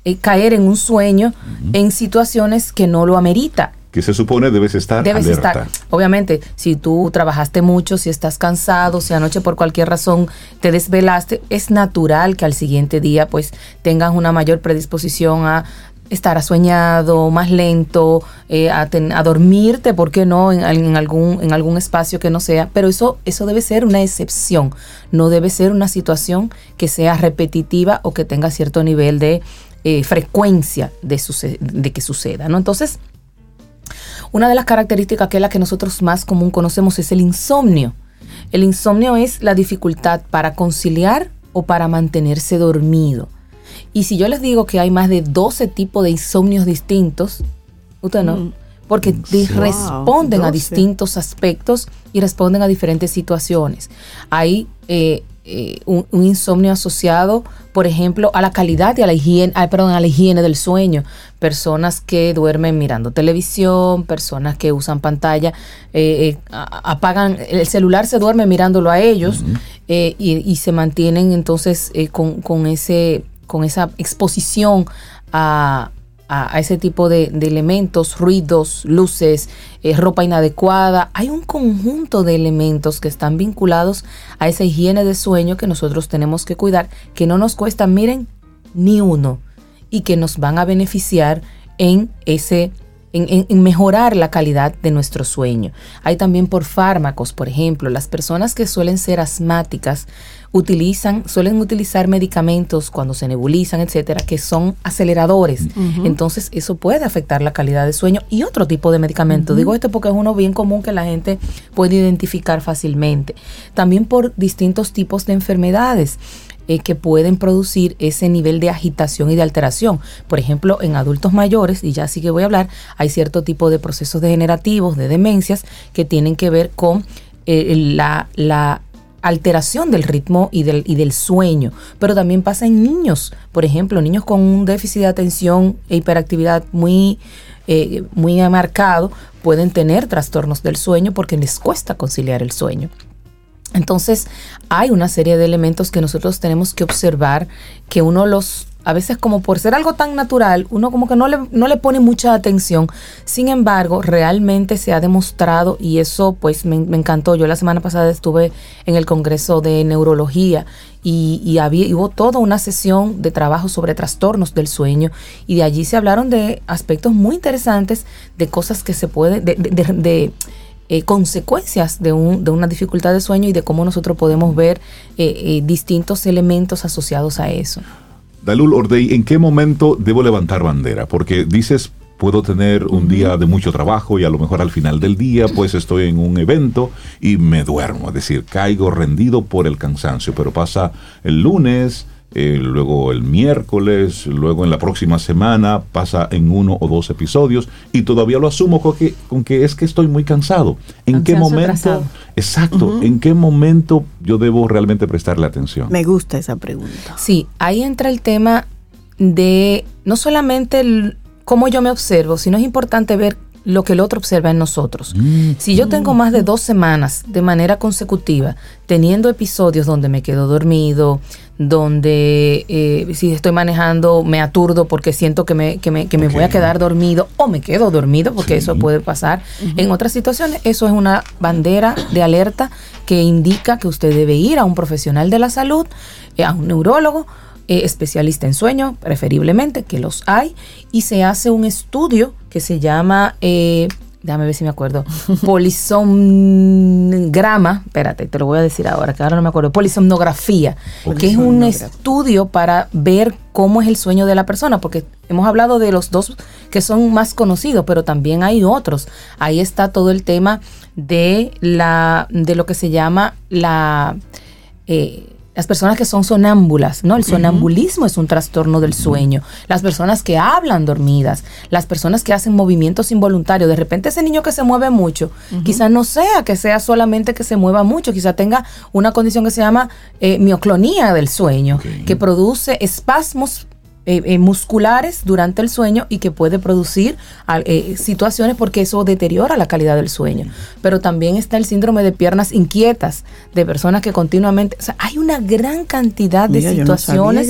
eh, caer en un sueño en situaciones que no lo amerita. Que se supone debes estar Debes alerta. estar, obviamente, si tú trabajaste mucho, si estás cansado, si anoche por cualquier razón te desvelaste, es natural que al siguiente día pues tengas una mayor predisposición a estar asueñado, más lento, eh, a, ten- a dormirte, ¿por qué no? En, en algún, en algún espacio que no sea. Pero eso, eso debe ser una excepción, no debe ser una situación que sea repetitiva o que tenga cierto nivel de eh, frecuencia de, de que suceda, ¿no? Entonces, una de las características que es la que nosotros más común conocemos es el insomnio. El insomnio es la dificultad para conciliar o para mantenerse dormido. Y si yo les digo que hay más de 12 tipos de insomnios distintos, usted no, porque di- Wow, responden a 12. distintos aspectos y responden a diferentes situaciones. Hay eh, eh, un, un insomnio asociado, por ejemplo, a la calidad y a la higiene, ah, perdón, a la higiene del sueño. Personas que duermen mirando televisión, personas que usan pantalla, eh, eh, a- apagan el celular, se duerme mirándolo a ellos y, y se mantienen entonces con, con ese, con esa exposición a, a, ese tipo de, elementos, ruidos, luces, eh, ropa inadecuada. Hay un conjunto de elementos que están vinculados a esa higiene de sueño que nosotros tenemos que cuidar, que no nos cuesta, miren, ni uno, y que nos van a beneficiar en ese en- en mejorar la calidad de nuestro sueño. Hay también por fármacos, por ejemplo, las personas que suelen ser asmáticas utilizan, suelen utilizar medicamentos cuando se nebulizan, etcétera, que son aceleradores. Entonces, eso puede afectar la calidad de sueño y otro tipo de medicamento. Digo esto porque es uno bien común que la gente puede identificar fácilmente. También por distintos tipos de enfermedades eh, que pueden producir ese nivel de agitación y de alteración. Por ejemplo, en adultos mayores, y ya sí que voy a hablar, hay cierto tipo de procesos degenerativos, de demencias, que tienen que ver con eh, la, la alteración del ritmo y del, y del sueño, pero también pasa en niños, por ejemplo, niños con un déficit de atención e hiperactividad muy, eh, muy marcado pueden tener trastornos del sueño porque les cuesta conciliar el sueño. Entonces, hay una serie de elementos que nosotros tenemos que observar, que uno los, a veces como por ser algo tan natural, uno como que no le, no le pone mucha atención. Sin embargo, realmente se ha demostrado, y eso pues me, encantó. Yo la semana pasada estuve en el Congreso de Neurología y, había, y hubo toda una sesión de trabajo sobre trastornos del sueño y de allí se hablaron de aspectos muy interesantes, de cosas que se pueden, de- de- de- de eh, consecuencias de, un, de una dificultad de sueño y de cómo nosotros podemos ver eh, eh, distintos elementos asociados a eso. Dalul Ordey, ¿en qué momento debo levantar bandera? Porque dices, puedo tener un día de mucho trabajo y a lo mejor al final del día pues estoy en un evento y me duermo, es decir, caigo rendido por el cansancio, pero pasa el lunes, eh, luego el miércoles, luego en la próxima semana pasa en uno o dos episodios y todavía lo asumo con que, con que es que estoy muy cansado. ¿En qué momento? atrasado. Exacto, ¿en qué momento yo debo realmente prestarle atención? Me gusta esa pregunta. Sí, ahí entra el tema de no solamente el- cómo yo me observo, sino es importante ver lo que el otro observa en nosotros. Si yo tengo más de dos semanas de manera consecutiva teniendo episodios donde me quedo dormido, donde eh, si estoy manejando me aturdo porque siento que me, que me, que me voy a quedar dormido o me quedo dormido porque Sí. eso puede pasar. En otras situaciones eso es una bandera de alerta que indica que usted debe ir a un profesional de la salud, eh, a un neurólogo, eh, especialista en sueño, preferiblemente, que los hay, y se hace un estudio que se llama, eh, déjame ver si me acuerdo, polisomgrama, espérate, te lo voy a decir ahora, que ahora no me acuerdo, polisomnografía, que es un estudio para ver cómo es el sueño de la persona, porque hemos hablado de los dos que son más conocidos, pero también hay otros. Ahí está todo el tema de la de lo que se llama la eh, las personas que son sonámbulas, ¿no? El sonambulismo es un trastorno del sueño. Las personas que hablan dormidas, las personas que hacen movimientos involuntarios. De repente ese niño que se mueve mucho, quizás no sea que sea solamente que se mueva mucho, quizás tenga una condición que se llama eh, mioclonía del sueño, que produce espasmos eh, eh, musculares durante el sueño y que puede producir eh, situaciones porque eso deteriora la calidad del sueño. Pero también está el síndrome de piernas inquietas, de personas que continuamente, o sea, hay una gran cantidad de situaciones.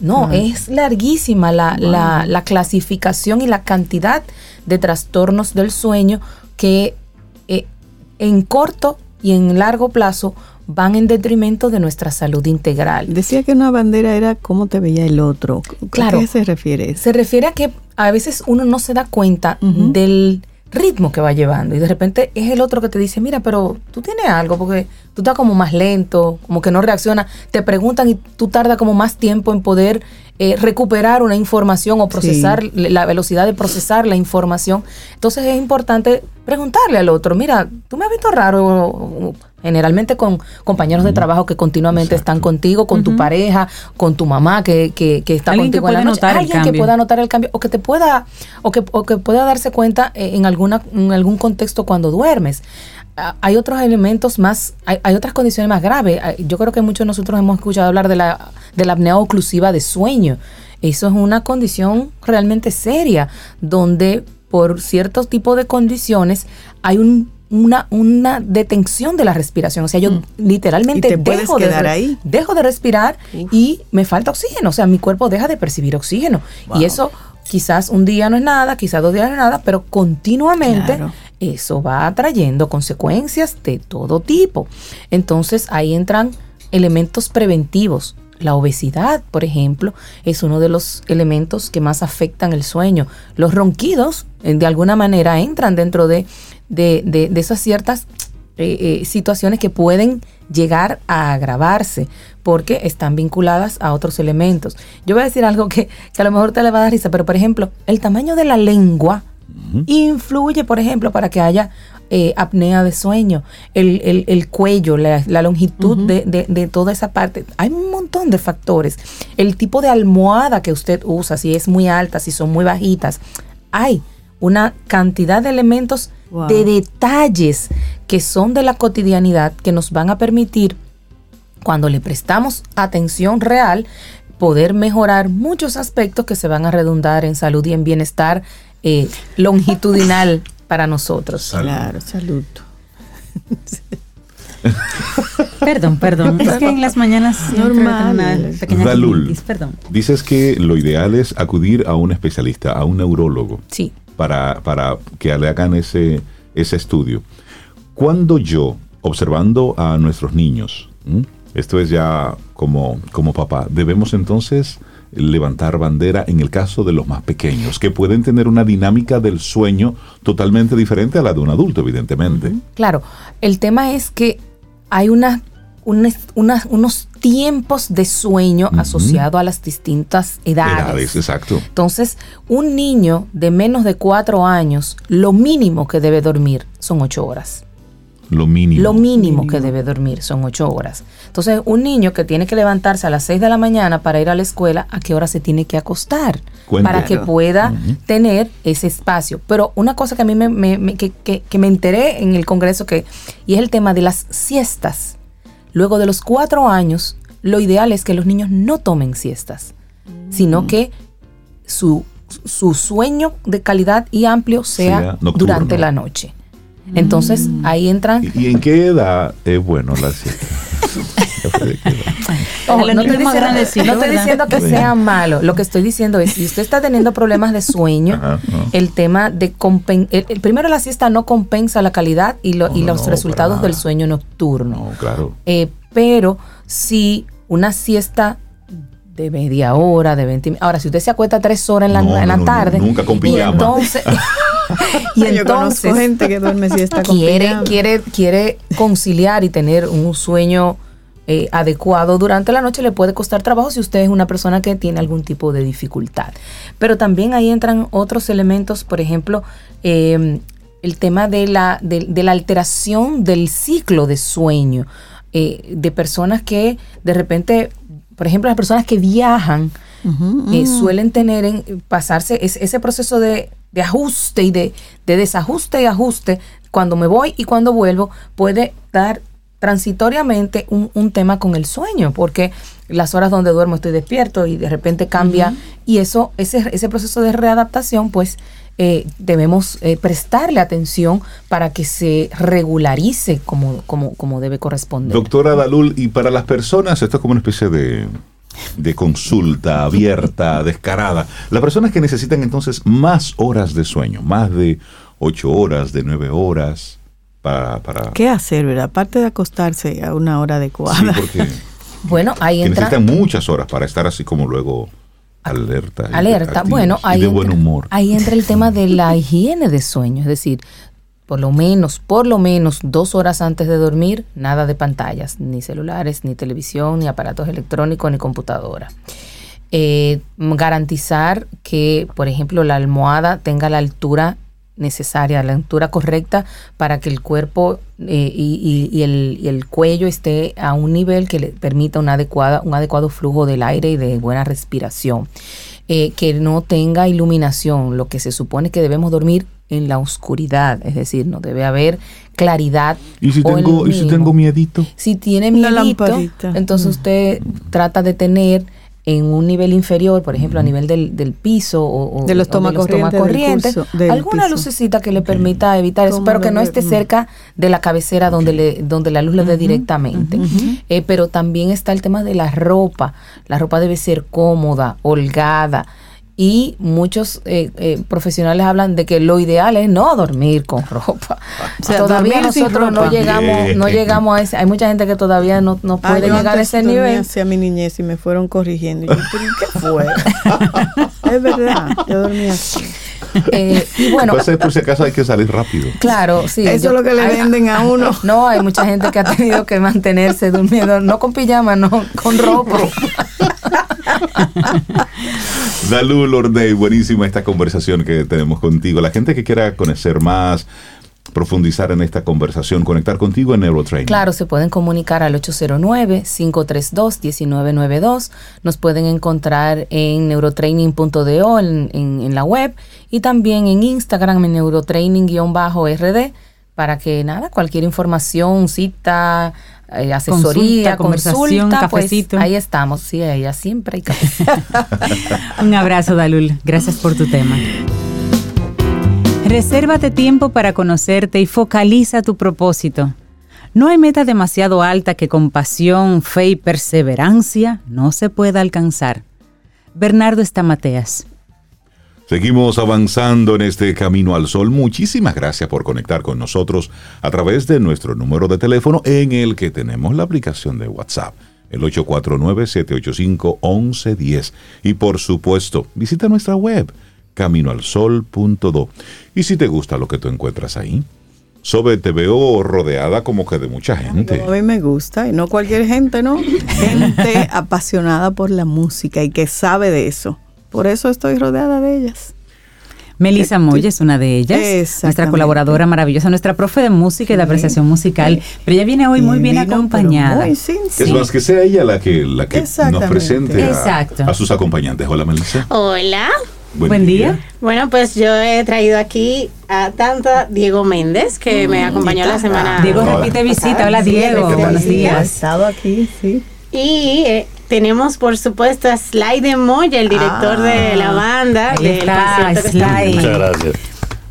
no, es larguísima la, la, la, clasificación y la cantidad de trastornos del sueño que en corto y en largo plazo van en detrimento de nuestra salud integral. Decía que una bandera era cómo te veía el otro. ¿A qué se refiere? Se refiere a que a veces uno no se da cuenta del ritmo que va llevando y de repente es el otro que te dice, mira, pero tú tienes algo porque tú estás como más lento, como que no reacciona, te preguntan y tú tardas como más tiempo en poder eh, recuperar una información o procesar la velocidad de procesar la información. Entonces es importante preguntarle al otro, mira, tú me has visto raro, generalmente con compañeros de trabajo que continuamente están contigo, con tu pareja, con tu mamá que, que, está contigo en la noche, alguien que pueda notar el cambio o que te pueda o que, o que pueda darse cuenta eh, en alguna en algún contexto cuando duermes. Hay otros elementos más, hay, otras condiciones más graves. Yo creo que muchos de nosotros hemos escuchado hablar de la, de la apnea oclusiva de sueño. Eso es una condición realmente seria, donde por ciertos tipos de condiciones hay un, una, una detención de la respiración. O sea, yo mm. literalmente dejo, de, ahí? dejo de respirar y me falta oxígeno. O sea, mi cuerpo deja de percibir oxígeno. Y eso quizás un día no es nada, quizás dos días no es nada, pero continuamente eso va trayendo consecuencias de todo tipo. Entonces ahí entran elementos preventivos. La obesidad, por ejemplo, es uno de los elementos que más afectan el sueño. Los ronquidos, eh, de alguna manera, entran dentro de, de, esas ciertas eh, eh, situaciones que pueden llegar a agravarse porque están vinculadas a otros elementos. Yo voy a decir algo que, que a lo mejor te le va a dar risa, pero por ejemplo, el tamaño de la lengua influye, por ejemplo, para que haya eh, apnea de sueño, el, cuello, la, longitud de, toda esa parte. Hay un montón de factores. El tipo de almohada que usted usa, si es muy alta, si son muy bajitas. Hay una cantidad de elementos, de detalles que son de la cotidianidad que nos van a permitir, cuando le prestamos atención real, poder mejorar muchos aspectos que se van a redundar en salud y en bienestar eh, longitudinal para nosotros. Claro, salud. perdón, perdón. Es que en las mañanas normal. pequeña perdón. Dices que lo ideal es acudir a un especialista, a un neurólogo. Sí. Para, para que le hagan ese, ese estudio. Cuando yo, observando a nuestros niños, esto es ya como, como papá, debemos entonces levantar bandera en el caso de los más pequeños, que pueden tener una dinámica del sueño totalmente diferente a la de un adulto, evidentemente. Claro, el tema es que hay una, unos tiempos de sueño asociados a las distintas edades. Exacto. Entonces, un niño de menos de cuatro años, lo mínimo que debe dormir son ocho horas. Lo mínimo. Lo mínimo, que debe dormir son ocho horas. Entonces, un niño que tiene que levantarse a las seis de la mañana para ir a la escuela, ¿a qué hora se tiene que acostar? Para que pueda tener ese espacio. Pero una cosa que a mí me, que, que, me enteré en el Congreso, que, y es el tema de las siestas. Luego de los cuatro años, lo ideal es que los niños no tomen siestas, sino mm. que su, su sueño de calidad y amplio sea durante la noche. Entonces mm. ahí entran. ¿Y, en qué edad es bueno la siesta? no, estoy diciendo, que sea malo. Lo que estoy diciendo es, si usted está teniendo problemas de sueño, el tema de el, primero la siesta no compensa la calidad y, y los resultados del sueño nocturno. claro. Eh, pero si una siesta de media hora, de 20 Ahora, si usted se acuesta tres horas en la, en la tarde. nunca con pijama. entonces, y entonces gente que duerme siesta quiere, quiere, quiere conciliar y tener un sueño eh, adecuado durante la noche le puede costar trabajo si usted es una persona que tiene algún tipo de dificultad. Pero también ahí entran otros elementos, por ejemplo, em, el tema de la, de, la alteración del ciclo de sueño. Eh, de personas que de repente por ejemplo, las personas que viajan eh, suelen tener en pasarse ese proceso de, ajuste y de, desajuste y ajuste cuando me voy y cuando vuelvo puede dar transitoriamente un, tema con el sueño, porque las horas donde duermo estoy despierto y de repente cambia. Y eso, ese, ese proceso de readaptación, pues eh, debemos eh, prestarle atención para que se regularice como, como, como debe corresponder. Doctora Dalul, y para las personas, esto es como una especie de, de consulta abierta, descarada. Las personas que necesitan entonces más horas de sueño, más de ocho horas, de nueve horas, para... para ¿Qué hacer, verdad? Aparte de acostarse a una hora adecuada. Sí, porque Bueno, ahí que entra... necesitan muchas horas para estar así como luego alerta. Alerta, bueno, y ahí de entra, buen humor. ahí entra el tema de la higiene de sueño, es decir, por lo menos, por lo menos dos horas antes de dormir, nada de pantallas, ni celulares, ni televisión, ni aparatos electrónicos, ni computadora. Eh, garantizar que, por ejemplo, la almohada tenga la altura necesaria, la altura correcta para que el cuerpo eh, y, el cuello esté a un nivel que le permita una adecuada, un adecuado flujo del aire y de buena respiración. Eh, que no tenga iluminación, lo que se supone que debemos dormir en la oscuridad, es decir, no debe haber claridad. ¿Y si, tengo, ¿Y si tengo miedito? Si tiene miedito, entonces usted trata de tener en un nivel inferior, por ejemplo, a nivel del, del piso o, o- De los tomacorrientes, alguna piso. lucecita que le permita evitar eso, pero que no esté cerca de la cabecera donde le donde la luz le dé directamente. Eh, pero también está el tema de la ropa. La ropa debe ser cómoda, holgada. Y muchos eh, eh, profesionales hablan de que lo ideal es no dormir con ropa. O sea, todavía nosotros no llegamos, no llegamos a ese. Hay mucha gente que todavía no, no puede llegar a ese dormía nivel. así a mi niñez y me fueron corrigiendo. Y yo, ¿pero qué fue? es verdad, yo dormía así. Eh, y bueno, Entonces, por si acaso hay que salir rápido. claro, sí. Eso yo- es lo que le hay- venden a uno. No, hay mucha gente que ha tenido que mantenerse durmiendo, no con pijama, no, con ropa. Dalul Ordey, buenísima esta conversación que tenemos contigo. La gente que quiera conocer más, profundizar en esta conversación, conectar contigo en Neurotraining. Claro, se pueden comunicar al 809-532-1992. Nos pueden encontrar en neurotraining.do en, en- en la web y también en Instagram en neurotraining-rd para que nada, cualquier información, cita, eh, asesoría, Consulta, consulta, conversación, pues, cafecito. ahí estamos. Sí, ella siempre hay café. Un abrazo, Dalul. Gracias por tu tema. Resérvate tiempo para conocerte y focaliza tu propósito. No hay meta demasiado alta que con pasión, fe y perseverancia no se pueda alcanzar. Bernardo Estamateas. Seguimos avanzando en este camino al sol. Muchísimas gracias por conectar con nosotros a través de nuestro número de teléfono en el que tenemos la aplicación de WhatsApp, el 849-785-1110. Y por supuesto, visita nuestra web, caminoalsol.do. Y si te gusta lo que tú encuentras ahí, Sobe, te veo rodeada como que de mucha gente. A mí me gusta, y no cualquier gente, ¿no? Gente apasionada por la música y que sabe de eso. Por eso estoy rodeada de ellas. Melissa Moya es una de ellas, nuestra colaboradora maravillosa, nuestra profe de música y de apreciación musical. Pero ella viene hoy muy bien acompañada. muy. Es más que sea ella la que, la que nos presente a, a sus acompañantes. Hola, Melissa. Hola. Buen día. Bueno, pues yo he traído aquí a tanto a Diego Méndez, que me acompañó la semana. Diego Hola. repite visita. Hola, Diego. Buenos días. Ha estado aquí, sí. Y eh, tenemos, por supuesto, a Sly de Moya, el director Ah. de la banda. Ahí del está, concierto Sly. Muchas gracias.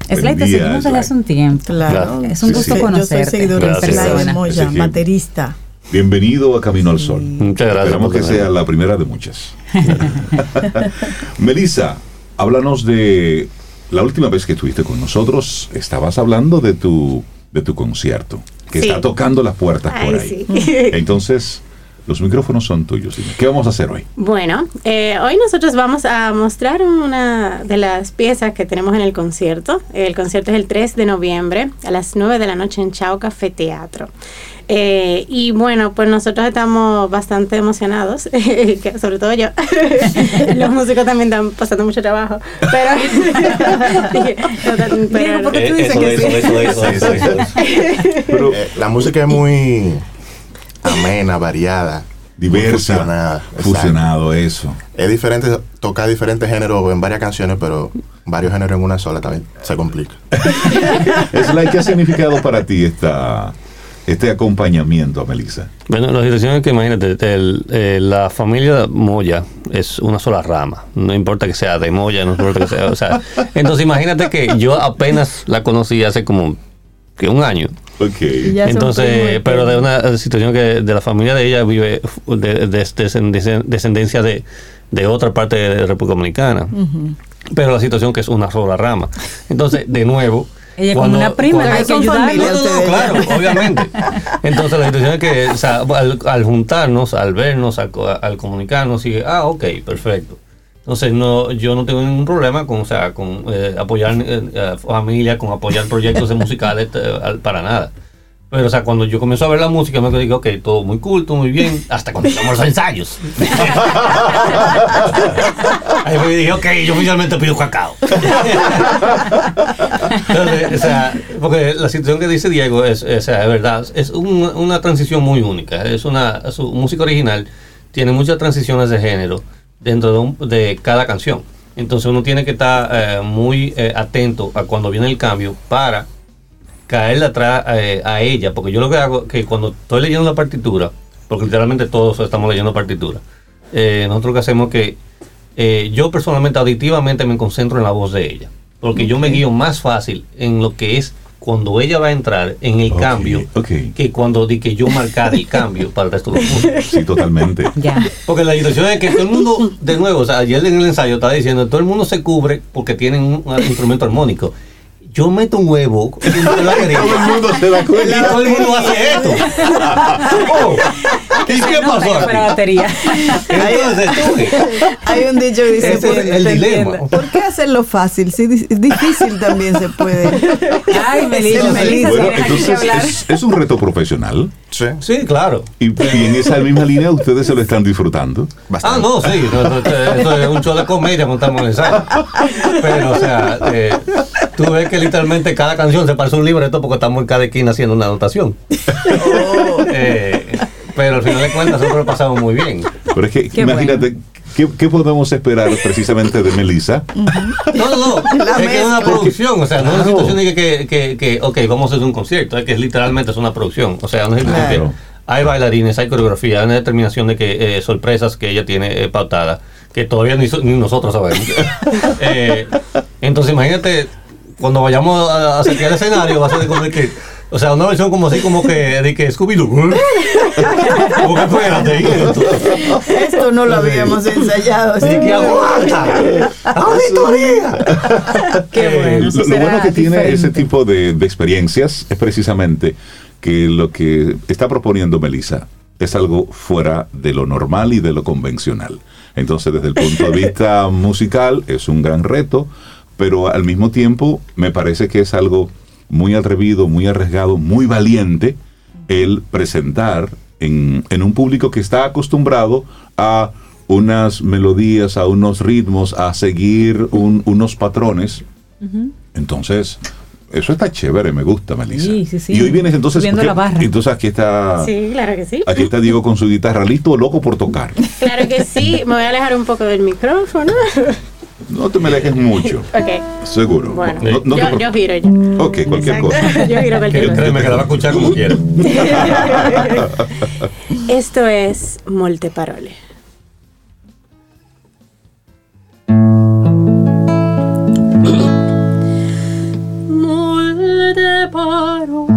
Sly, te seguimos desde hace un tiempo. Claro. Es un Sí, gusto sí. conocerte. Yo soy seguidora de Sly gracias. Moya, baterista. Bienvenido a Camino al Sol. Muchas gracias Esperamos que sea la primera de muchas. Melissa, háblanos de la última vez que estuviste con nosotros. Estabas hablando de tu, de tu concierto, que Sí. está tocando las puertas por ahí. sí. Entonces, los micrófonos son tuyos. Dime, ¿qué vamos a hacer hoy? Bueno, eh, hoy nosotros vamos a mostrar una de las piezas que tenemos en el concierto. El concierto es el 3 de noviembre a las 9 de la noche en Chao Café Teatro. Eh, y bueno, pues nosotros estamos bastante emocionados, que sobre todo yo. Los músicos también están pasando mucho trabajo. Pero, Diego, ¿por qué tú dices eso, que eso, sí? eso, eso, eso, eso. Pero la música es muy amena, variada. diversa, fusionada, exacto. fusionado, eso. Es diferente tocar diferentes géneros en varias canciones, pero varios géneros en una sola también se complica. Es like, ¿qué ha significado para ti esta, este acompañamiento a Melissa? Bueno, la situación es que imagínate, el- eh, la familia Moya es una sola rama. No importa que sea de Moya, no importa que sea. O sea, entonces imagínate que yo apenas la conocí hace como que un año. Ok. Ya son Entonces, primos pero de una situación que de la familia de ella vive de, de- de descendencia de, de otra parte de la República Dominicana. Pero la situación que es una sola rama. Entonces, de nuevo. Ella es como una prima, hay que no, no, claro, obviamente. Entonces la situación es que o sea, al, al juntarnos, al vernos, al, co- al comunicarnos, y ah, ok, perfecto. Entonces no, yo no tengo ningún problema con, o sea, con eh, apoyar eh, familia, con apoyar proyectos de musicales, eh, para nada. Pero, o sea, cuando yo comienzo a ver la música, me digo, ok, todo muy cool, todo muy bien, hasta cuando llegamos los ensayos. Ahí me dije, ok, yo oficialmente pido cacao. Entonces, o sea, porque la situación que dice Diego es, o sea, es verdad, es un- una transición muy única. Es una, su música original tiene muchas transiciones de género dentro de, un- de cada canción. Entonces uno tiene que estar eh, muy eh, atento a cuando viene el cambio para caerle atrás eh, a ella, porque yo lo que hago es que cuando estoy leyendo la partitura, porque literalmente todos estamos leyendo partitura, eh, nosotros lo que hacemos es que eh, yo personalmente auditivamente me concentro en la voz de ella, porque yo me guío más fácil en lo que es cuando ella va a entrar en el cambio que cuando di que yo marcar el cambio para el resto de los puntos. Sí, totalmente. Porque la situación es que todo el mundo, de nuevo, o sea, ayer en el ensayo estaba diciendo, todo el mundo se cubre porque tienen un, un instrumento armónico. Yo meto un huevo en la querella, Todo el mundo se da y cuenta. todo el mundo hace esto. Oh, ¿Y qué No pasó aquí? batería. Entonces, tú, Hay un dicho que dice, Ese es el te dilema. ¿por qué hacerlo fácil? Si di- difícil también se puede. Ay, Melissa, Melissa, Bueno, entonces es, es un reto profesional Sí, sí, claro. y, y en esa misma línea ustedes se lo están disfrutando. Ah, bastante. no, sí, no, no, esto es un show de comedia montamos el ensayo. Pero, o sea, eh, tú ves que literalmente cada canción se parece a un libreto porque estamos en cada esquina haciendo una anotación. Eh, pero al final de cuentas, nosotros lo pasamos muy bien. Pero es que Qué imagínate, ¿qué, qué podemos esperar precisamente de Melissa? No, no, no. La es que es una producción. O sea, no es una situación de que, que, que, ok, vamos a hacer un concierto. Es que literalmente es una producción. O sea, no es situación Claro. que hay bailarines, hay coreografía, hay una determinación de que eh, sorpresas que ella tiene eh, pautadas, que todavía ni, so- ni nosotros sabemos. Eh, entonces, imagínate, cuando vayamos a, a sentir el escenario, va a ser como de que. O sea, una versión como así, como que de que Scooby-Doo. Como que espérate, ¿y esto? Esto no lo habíamos ensayado. así que aguanta. ¡Auditoría! Qué Eh, bueno. lo, bueno que tiene ese tipo de, de experiencias es precisamente que lo que está proponiendo Melissa es algo fuera de lo normal y de lo convencional. Entonces, desde el punto de vista musical, es un gran reto, pero al mismo tiempo me parece que es algo muy atrevido, muy arriesgado, muy valiente el presentar en, en un público que está acostumbrado a unas melodías, a unos ritmos, a seguir un- unos patrones. Entonces, eso está chévere, me gusta, Melissa. Sí, sí, sí. Y hoy vienes entonces. Subiendo ¿qué- la barra. Entonces aquí está. Sí, claro que sí. Aquí está Diego con su guitarra, listo o loco por tocar. Claro que sí. Me voy a alejar un poco del micrófono. No te me alejes mucho, Ok. seguro. Bueno, No- no te yo, yo giro ya. Ok, cualquier Exacto. cosa. Yo giro cualquier cosa. créeme que la va a escuchar como quiera. Esto es Molte Parole. Molte parole,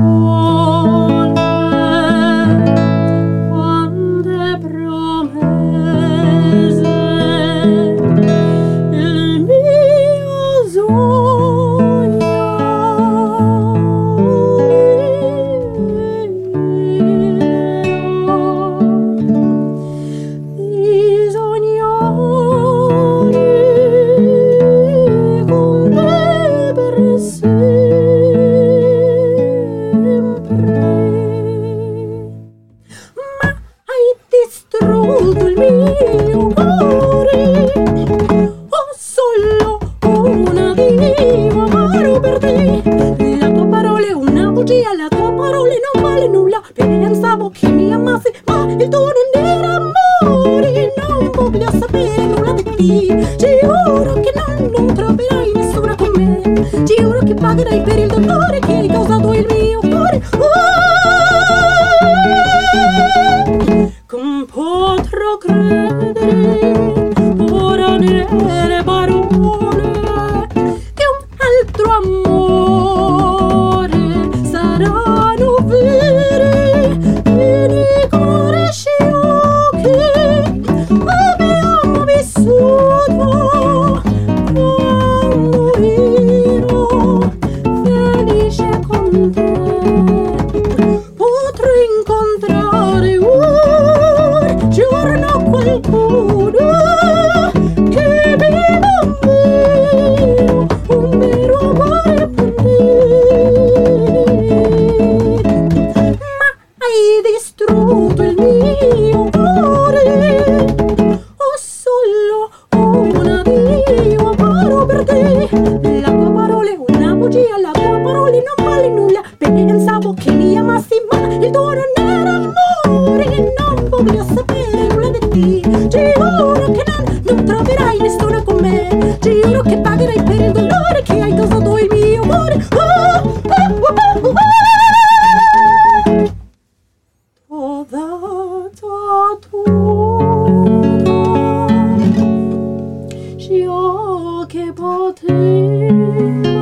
tears.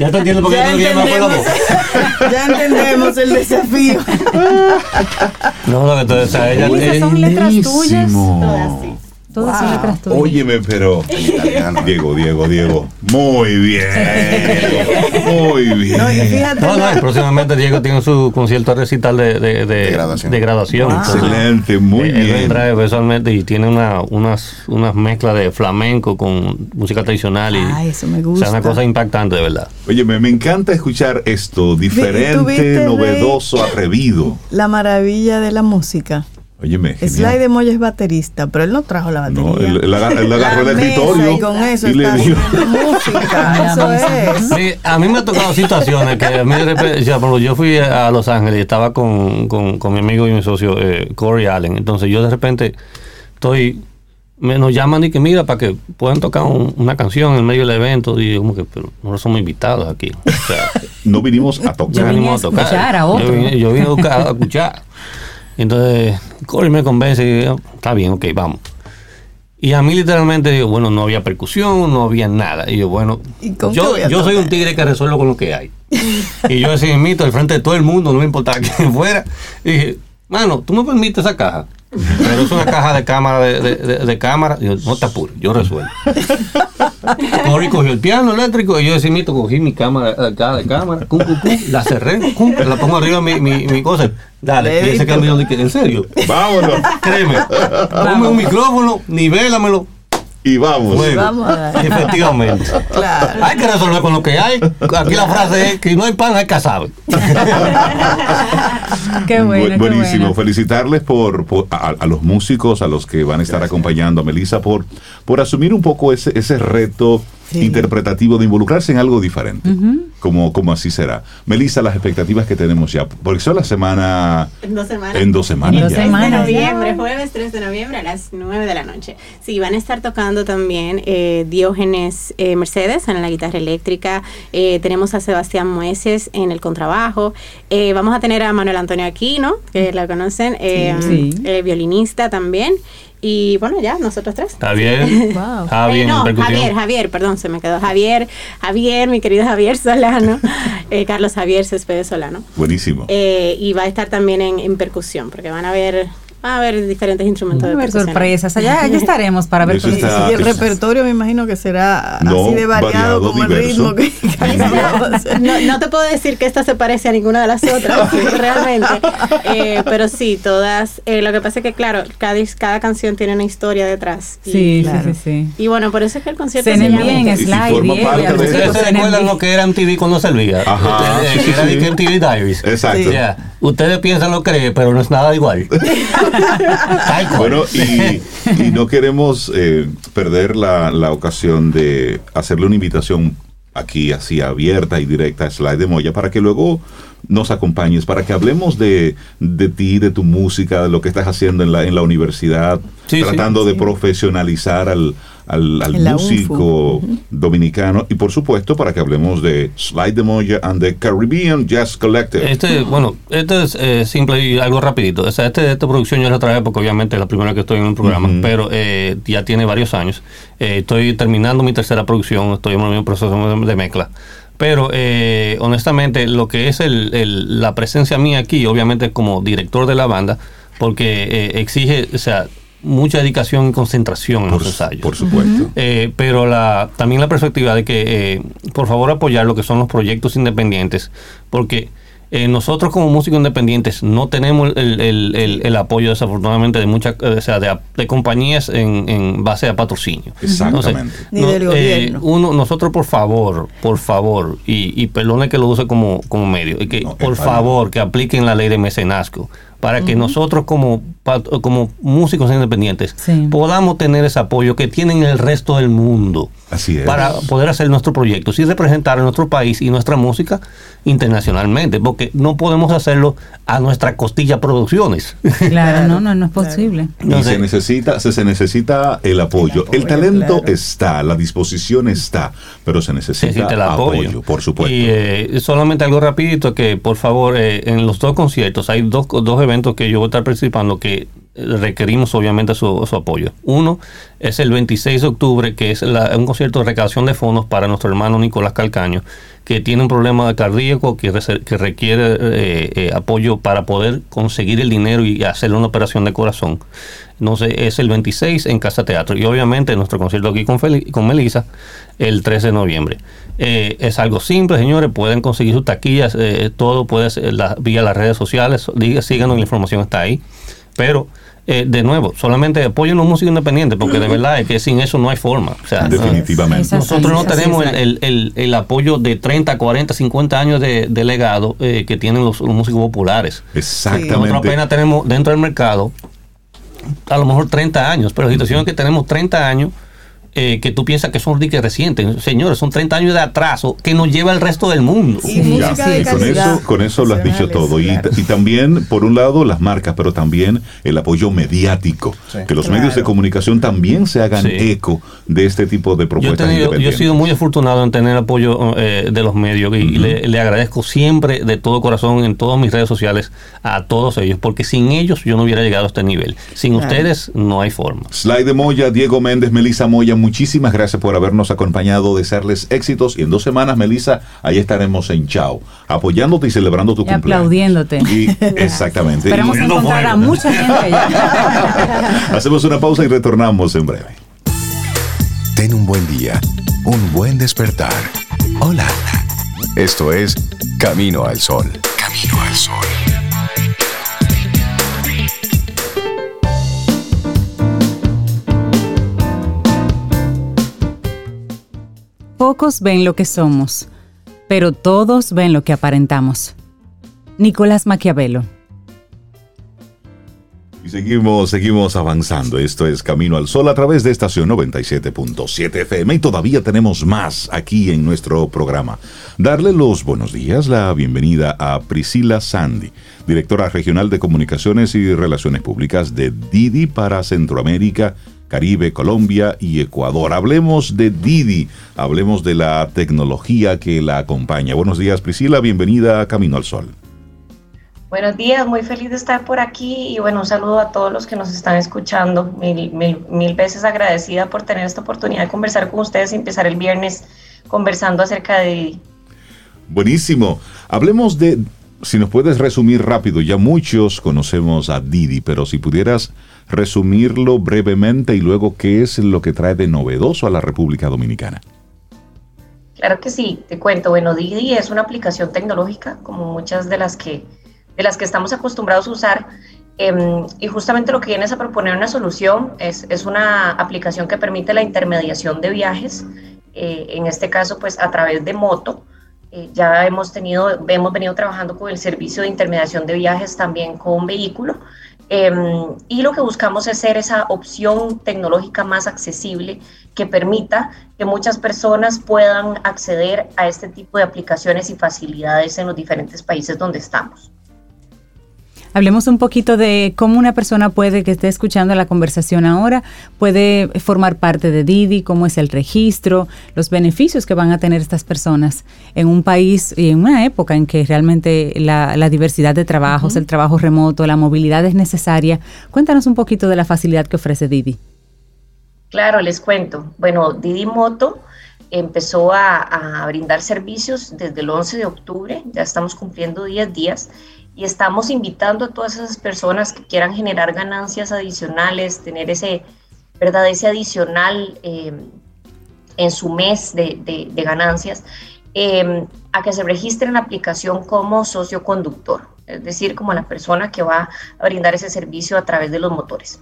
Ya te entiendo por qué Ya no por la voz. entendemos, ya entendemos el desafío. No, lo que tú, sea, ella, esas son letras tuyas. Todas sí. Todas son letras tuyas. Óyeme, pero. Diego, Diego, Diego. Muy bien. Muy bien. No, fíjate, No, no, próximamente Diego tiene su concierto recital de, de, de, graduación. de graduación. Entonces, Excelente, muy él bien. vendrá eventualmente y tiene una, unas, unas mezclas de flamenco con música tradicional y Ay, eso me o sea, gusta. una cosa impactante de verdad. Oye, me, me encanta escuchar esto, diferente, Rey? novedoso, atrevido. la maravilla de la música. Óyeme, Sly de Moya es baterista, pero él no trajo la batería. No, él, él agarra- él agarró La el escritorio y con eso y le está dio. haciendo música. Eso es. Sí, a mí me ha tocado situaciones que a mí de repente, yo fui a Los Ángeles y estaba con, con, con mi amigo y mi socio eh, Corey Allen. Entonces yo de repente estoy, me, nos llaman y que mira para que puedan tocar un- una canción en medio del evento y yo como que, pero no somos invitados aquí. O sea, No vinimos a tocar. vine venimos a escuchar a otro. Yo vine, yo vine a, buscar- a escuchar. Entonces Corey me convence y yo, está bien, ok, vamos. Y a mí literalmente digo, bueno, no había percusión, no había nada. Y yo, bueno, ¿Y con qué yo, yo soy tocar? un tigre que resuelvo con lo que hay. y yo así mito al frente de todo el mundo, no me importaba quién fuera. Y dije, mano, tú me permites esa caja. Pero es una caja de cámara de, de, de- de cámara. Y yo, no te apures, yo resuelvo. Corey cogió el piano eléctrico y yo ese mito cogí mi cámara, la caja de cámara, cum, cum, cum, la cerré, cum, la pongo arriba de mi, mi, mi cosa. Dale, y ese cambio de que, en serio. Vámonos. Créeme, ponme un micrófono, nivélamelo. Y vamos. Bueno, Vamos a dar. efectivamente. Claro. Hay que resolver con lo que hay. Aquí la frase es que no hay pan, hay casabe. Qué bueno, Bu- qué buenísimo. bueno. Felicitarles por, por- a, a los músicos, a los que van a estar acompañando a Melissa, por, por asumir un poco ese, ese reto Sí. interpretativo de involucrarse en algo diferente. como, como así será. Melissa, las expectativas que tenemos ya, porque son la semana... En dos semanas. En dos semanas. En dos ya. 3 de noviembre, jueves 3 de noviembre a las 9 de la noche. Sí, van a estar tocando también eh, Diógenes eh, Mercedes en la guitarra eléctrica. eh, tenemos a Sebastián Mueces en el contrabajo. eh, vamos a tener a Manuel Antonio Aquino, que la conocen, eh, Sí. eh, violinista también. Y bueno, ya, nosotros tres. Está bien. Wow. Está Eh, bien, no. Javier, Javier, perdón, se me quedó Javier, Javier, mi querido Javier Solano, eh, Carlos Javier Céspedes Solano. Buenísimo. Eh, y va a estar también en, en percusión, porque van a ver, van a ver diferentes instrumentos Va a de haber percusión. sorpresas. Allá, allá estaremos para ver está- Y el es- repertorio me imagino que será No, así de variado, variado, como el diverso. ritmo que caminamos. No, no te puedo decir que esta se parece a ninguna de las otras, realmente. Eh, pero sí, todas. eh, lo que pasa es que, claro, cada, cada canción tiene una historia detrás. Y, Sí, Claro. sí, sí, sí. y bueno, por eso es que el concierto Cenen se llama bien, de los eso. ¿Ustedes se recuerdan lo que era MTV cuando servía? Ajá, Eh, que era de que MTV Diaries. Exacto. Ustedes piensan lo que pero no es nada igual. Bueno, y, y no queremos eh, perder la, la ocasión de hacerle una invitación aquí así abierta y directa a Slide de Moya para que luego nos acompañes, para que hablemos de, de ti, de tu música, de lo que estás haciendo en la, en la universidad, Sí, sí. tratando de profesionalizar al, al, al músico dominicano y por supuesto para que hablemos de Slide de Moya and the Caribbean Jazz Collective. Este, bueno, este es eh, simple y algo rapidito. O sea, este, esta producción yo la traje porque obviamente es la primera que estoy en un programa, Ujú. pero eh, ya tiene varios años. Eh, estoy terminando mi tercera producción, estoy en un proceso de, de mezcla. Pero eh, honestamente, lo que es el, el- la presencia mía aquí, obviamente como director de la banda, porque eh, exige, o sea, mucha dedicación y concentración en los ensayos. por supuesto. Eh, pero la, también la perspectiva de que, eh, por favor, apoyar lo que son los proyectos independientes, porque eh, nosotros como músicos independientes no tenemos el, el- el- el apoyo, desafortunadamente, de muchas, o sea, de, de compañías en, en base a patrocinio. Exactamente. Ni del eh, gobierno. uno, nosotros, por favor, por favor, y, y perdone que lo use como, como medio, y que No, por favor que apliquen la ley de mecenazgo para que nosotros como, como músicos independientes Sí. podamos tener ese apoyo que tienen el resto del mundo Así es. para poder hacer nuestro proyecto y representar a nuestro país y nuestra música internacionalmente, porque no podemos hacerlo a nuestra costilla producciones. Claro, no, no, no es posible. Y se necesita, se, se necesita el apoyo. El, apoyo, talento claro. está, la disposición está, pero se necesita, Necesita el apoyo. apoyo. por supuesto. Y eh, solamente algo rapidito que por favor eh, en los dos conciertos hay dos, dos eventos que yo voy a estar participando que requerimos obviamente su, apoyo. Uno es el 26 de octubre que es la- un concierto de recaudación de fondos para nuestro hermano Nicolás Calcaño que tiene un problema cardíaco que, que requiere eh, eh, apoyo para poder conseguir el dinero y hacerle una operación de corazón. Entonces es el 26 en Casa Teatro y obviamente nuestro concierto aquí con, Feli- con Melissa el 13 de noviembre. Eh, es algo simple, señores, pueden conseguir sus taquillas, eh, todo puede ser vía las redes sociales, síganos, la información está ahí. Pero, eh, de nuevo, solamente apoyen los músicos independientes, porque de verdad es que sin eso no hay forma. O sea, Definitivamente. Nosotros no tenemos el, el- el- el apoyo de 30, 40, 50 años de, de legado eh, que tienen los, los músicos populares. Nosotros Exactamente. apenas tenemos dentro del mercado a lo mejor 30 años, pero la situación es que tenemos 30 años eh, que tú piensas que son diques recientes. Señores, son 30 años de atraso que nos lleva el resto del mundo. Sí, música Ya, de y con eso, con eso lo has dicho todo. Y, y también, por un lado, las marcas, pero también el apoyo mediático. Sí. que los Claro. medios de comunicación también se hagan Sí. eco de este tipo de Yo he, propuestas tenido- yo he sido muy afortunado en tener apoyo eh, de los medios y le, le agradezco siempre de todo corazón en todas mis redes sociales a todos ellos, porque sin ellos yo no hubiera llegado a este nivel. Sin Claro. ustedes no hay forma. Slide de Moya, Diego Méndez, Melisa Moya, muchísimas gracias por habernos acompañado, desearles éxitos y en dos semanas, Melisa, ahí estaremos en Chao, apoyándote y celebrando tu Y cumpleaños. aplaudiéndote. Y- exactamente. Esperamos Y- encontrar a mucha gente allá. Hacemos una pausa y retornamos en breve. Ten un buen día, un buen despertar. Hola. Esto es Camino al Sol. Camino al Sol. Pocos ven lo que somos, pero todos ven lo que aparentamos. Nicolás Maquiavelo. Y seguimos, seguimos avanzando. Esto es Camino al Sol a través de estación 97.7 FM y todavía tenemos más aquí en nuestro programa. Darle los buenos días, la bienvenida a Priscila Sandy, directora regional de Comunicaciones y Relaciones Públicas de Didi para Centroamérica, Caribe, Colombia y Ecuador. Hablemos de Didi, hablemos de la tecnología que la acompaña. Buenos días, Priscila, bienvenida a Camino al Sol. Buenos días, muy feliz de estar por aquí y bueno, un saludo a todos los que nos están escuchando. Mil, mil, mil veces agradecida por tener esta oportunidad de conversar con ustedes y empezar el viernes conversando acerca de Didi. Buenísimo. Hablemos de, si nos puedes resumir rápido, ya muchos conocemos a Didi, pero si pudieras resumirlo brevemente y luego qué es lo que trae de novedoso a la República Dominicana. Claro que sí, te cuento. Bueno, Didi es una aplicación tecnológica, como muchas de las que, de las que estamos acostumbrados a usar. em, y justamente lo que viene es a proponer una solución. Es, es una aplicación que permite la intermediación de viajes, eh, en este caso, pues a través de moto. eh, ya hemos tenido, hemos venido trabajando con el servicio de intermediación de viajes también con vehículo. Em, y lo que buscamos es ser esa opción tecnológica más accesible que permita que muchas personas puedan acceder a este tipo de aplicaciones y facilidades en los diferentes países donde estamos. Hablemos un poquito de cómo una persona puede, que esté escuchando la conversación ahora, puede formar parte de Didi, cómo es el registro, los beneficios que van a tener estas personas en un país y en una época en que realmente la, la diversidad de trabajos, el trabajo remoto, la movilidad es necesaria. Cuéntanos un poquito de la facilidad que ofrece Didi. Claro, les cuento. Bueno, Didi Moto empezó a, a brindar servicios desde el 11 de octubre, ya estamos cumpliendo 10 días y estamos invitando a todas esas personas que quieran generar ganancias adicionales, tener ese, ¿verdad? ese adicional eh, en su mes de, ganancias, eh, a que se registren en la aplicación como socio conductor, es decir, como la persona que va a brindar ese servicio a través de los motores.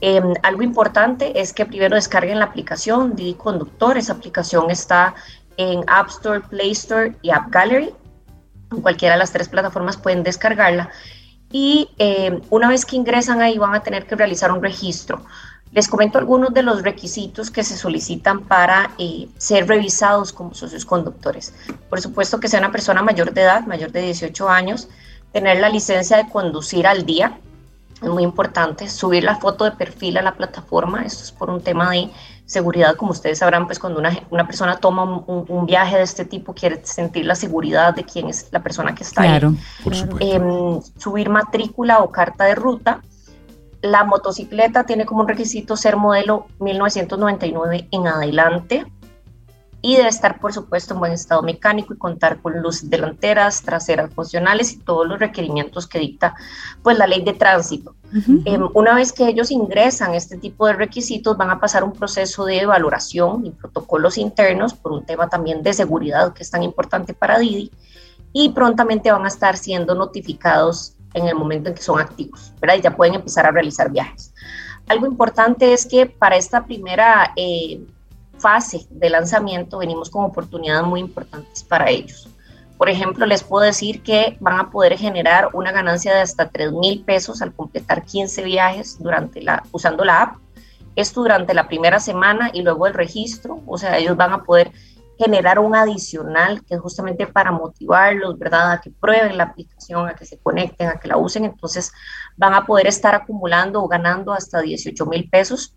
Eh, algo importante es que primero descarguen la aplicación Didi Conductor. Esa aplicación está en App Store, Play Store y App Gallery. En cualquiera de las tres plataformas pueden descargarla. Y eh, una vez que ingresan ahí van a tener que realizar un registro. Les comento algunos de los requisitos que se solicitan para eh, ser revisados como socios conductores. Por supuesto que sea una persona mayor de edad, mayor de 18 años, tener la licencia de conducir al día, es muy importante, subir la foto de perfil a la plataforma, esto es por un tema de seguridad, como ustedes sabrán, pues cuando una, una persona toma un, viaje de este tipo quiere sentir la seguridad de quién es la persona que está Claro, ahí. Por supuesto. Em, subir matrícula o carta de ruta. La motocicleta tiene como un requisito ser modelo 1999 en adelante y debe estar, por supuesto, en buen estado mecánico y contar con luces delanteras, traseras funcionales y todos los requerimientos que dicta pues, la ley de tránsito. Em, una vez que ellos ingresan este tipo de requisitos, van a pasar un proceso de valoración y protocolos internos por un tema también de seguridad que es tan importante para Didi y prontamente van a estar siendo notificados en el momento en que son activos, ¿verdad? Y ya pueden empezar a realizar viajes. Algo importante es que para esta primera eh, fase de lanzamiento venimos con oportunidades muy importantes para ellos. Por ejemplo, les puedo decir que van a poder generar una ganancia de hasta 3 mil pesos al completar 15 viajes durante la, usando la app. Esto durante la primera semana y luego el registro. O sea, ellos van a poder generar un adicional que es justamente para motivarlos, ¿verdad? A que prueben la aplicación, a que se conecten, a que la usen. Entonces van a poder estar acumulando o ganando hasta 18 mil pesos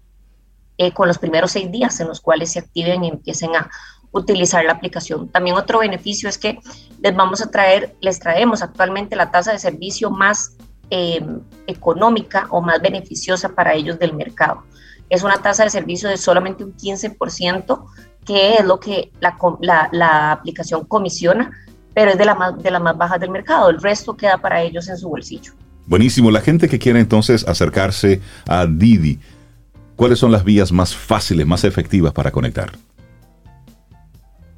eh, con los primeros seis días en los cuales se activen y empiecen a utilizar la aplicación. También otro beneficio es que les vamos a traer, les traemos actualmente la tasa de servicio más eh, económica o más beneficiosa para ellos del mercado. Es una tasa de servicio de solamente un 15%, que es lo que la aplicación comisiona, pero es de, la más, de las más bajas del mercado. El resto queda para ellos en su bolsillo. Buenísimo. La gente que quiere entonces acercarse a Didi, ¿cuáles son las vías más fáciles, más efectivas para conectar?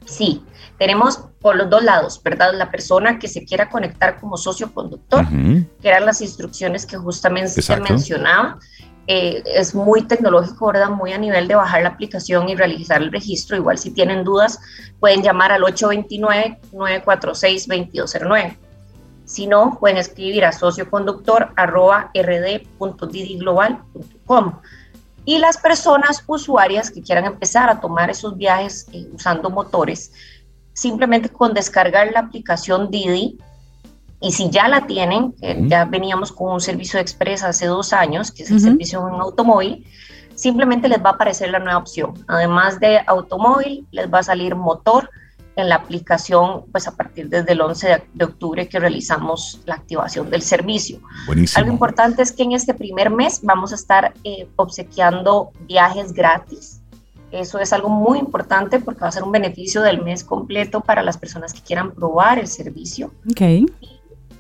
Sí, tenemos por los dos lados, ¿verdad? La persona que se quiera conectar como socio conductor, que eran las instrucciones que justamente Exacto. mencionaba. Eh, es muy tecnológico, ¿verdad? Muy a nivel de bajar la aplicación y realizar el registro. Igual si tienen dudas, pueden llamar al 829-946-2209. Si no, pueden escribir a socioconductor.rd.didiglobal.com. Y las personas usuarias que quieran empezar a tomar esos viajes eh, usando motores, simplemente con descargar la aplicación Didi, y si ya la tienen, que ya veníamos con un servicio express hace dos años, que es el Ujú. servicio en automóvil, simplemente les va a aparecer la nueva opción. Además de automóvil, les va a salir motor en la aplicación, pues a partir desde el 11 de, octubre que realizamos la activación del servicio. Buenísimo. Algo importante es que en este primer mes vamos a estar eh, obsequiando viajes gratis. Eso es algo muy importante porque va a ser un beneficio del mes completo para las personas que quieran probar el servicio. Ok.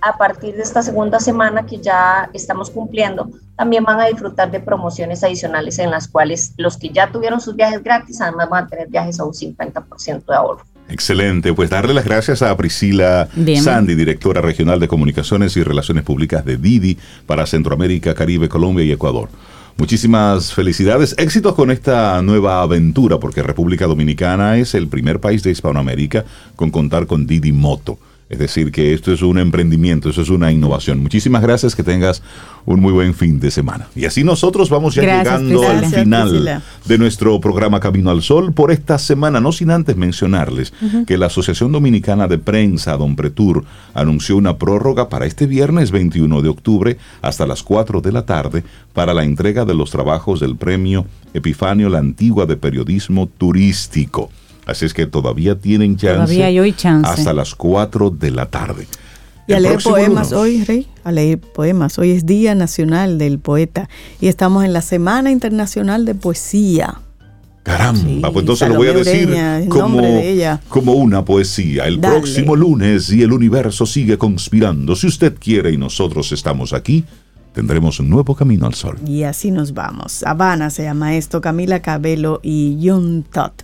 A partir de esta segunda semana que ya estamos cumpliendo, también van a disfrutar de promociones adicionales en las cuales los que ya tuvieron sus viajes gratis, además van a tener viajes a un 50% de ahorro. Excelente, pues darle las gracias a Priscila Bien. Sandy, directora regional de Comunicaciones y Relaciones Públicas de Didi para Centroamérica, Caribe, Colombia y Ecuador. Muchísimas felicidades, éxitos con esta nueva aventura, porque República Dominicana es el primer país de Hispanoamérica con contar con Didi Moto. Es decir, que esto es un emprendimiento, eso es una innovación. Muchísimas gracias, que tengas un muy buen fin de semana. Y así nosotros vamos ya Gracias, llegando Priscila. al final de nuestro programa Camino al Sol por esta semana, no sin antes mencionarles que la Asociación Dominicana de Prensa, Don Pretur, anunció una prórroga para este viernes 21 de octubre hasta las 4 de la tarde para la entrega de los trabajos del premio Epifanio La Antigua de Periodismo Turístico. Así es que todavía tienen chance. Todavía hay hoy chance. Hasta las 4 de la tarde. Y a leer poemas lunes. hoy, Rey, a leer poemas. Hoy es Día Nacional del Poeta y estamos en la Semana Internacional de Poesía. Caramba, pues entonces lo voy a decir Ureña, como, una poesía. El Dale. próximo lunes y el universo sigue conspirando. Si usted quiere y nosotros estamos aquí, tendremos un nuevo camino al sol. Y así nos vamos. Habana se llama esto, Camila Cabello y Jun Tot.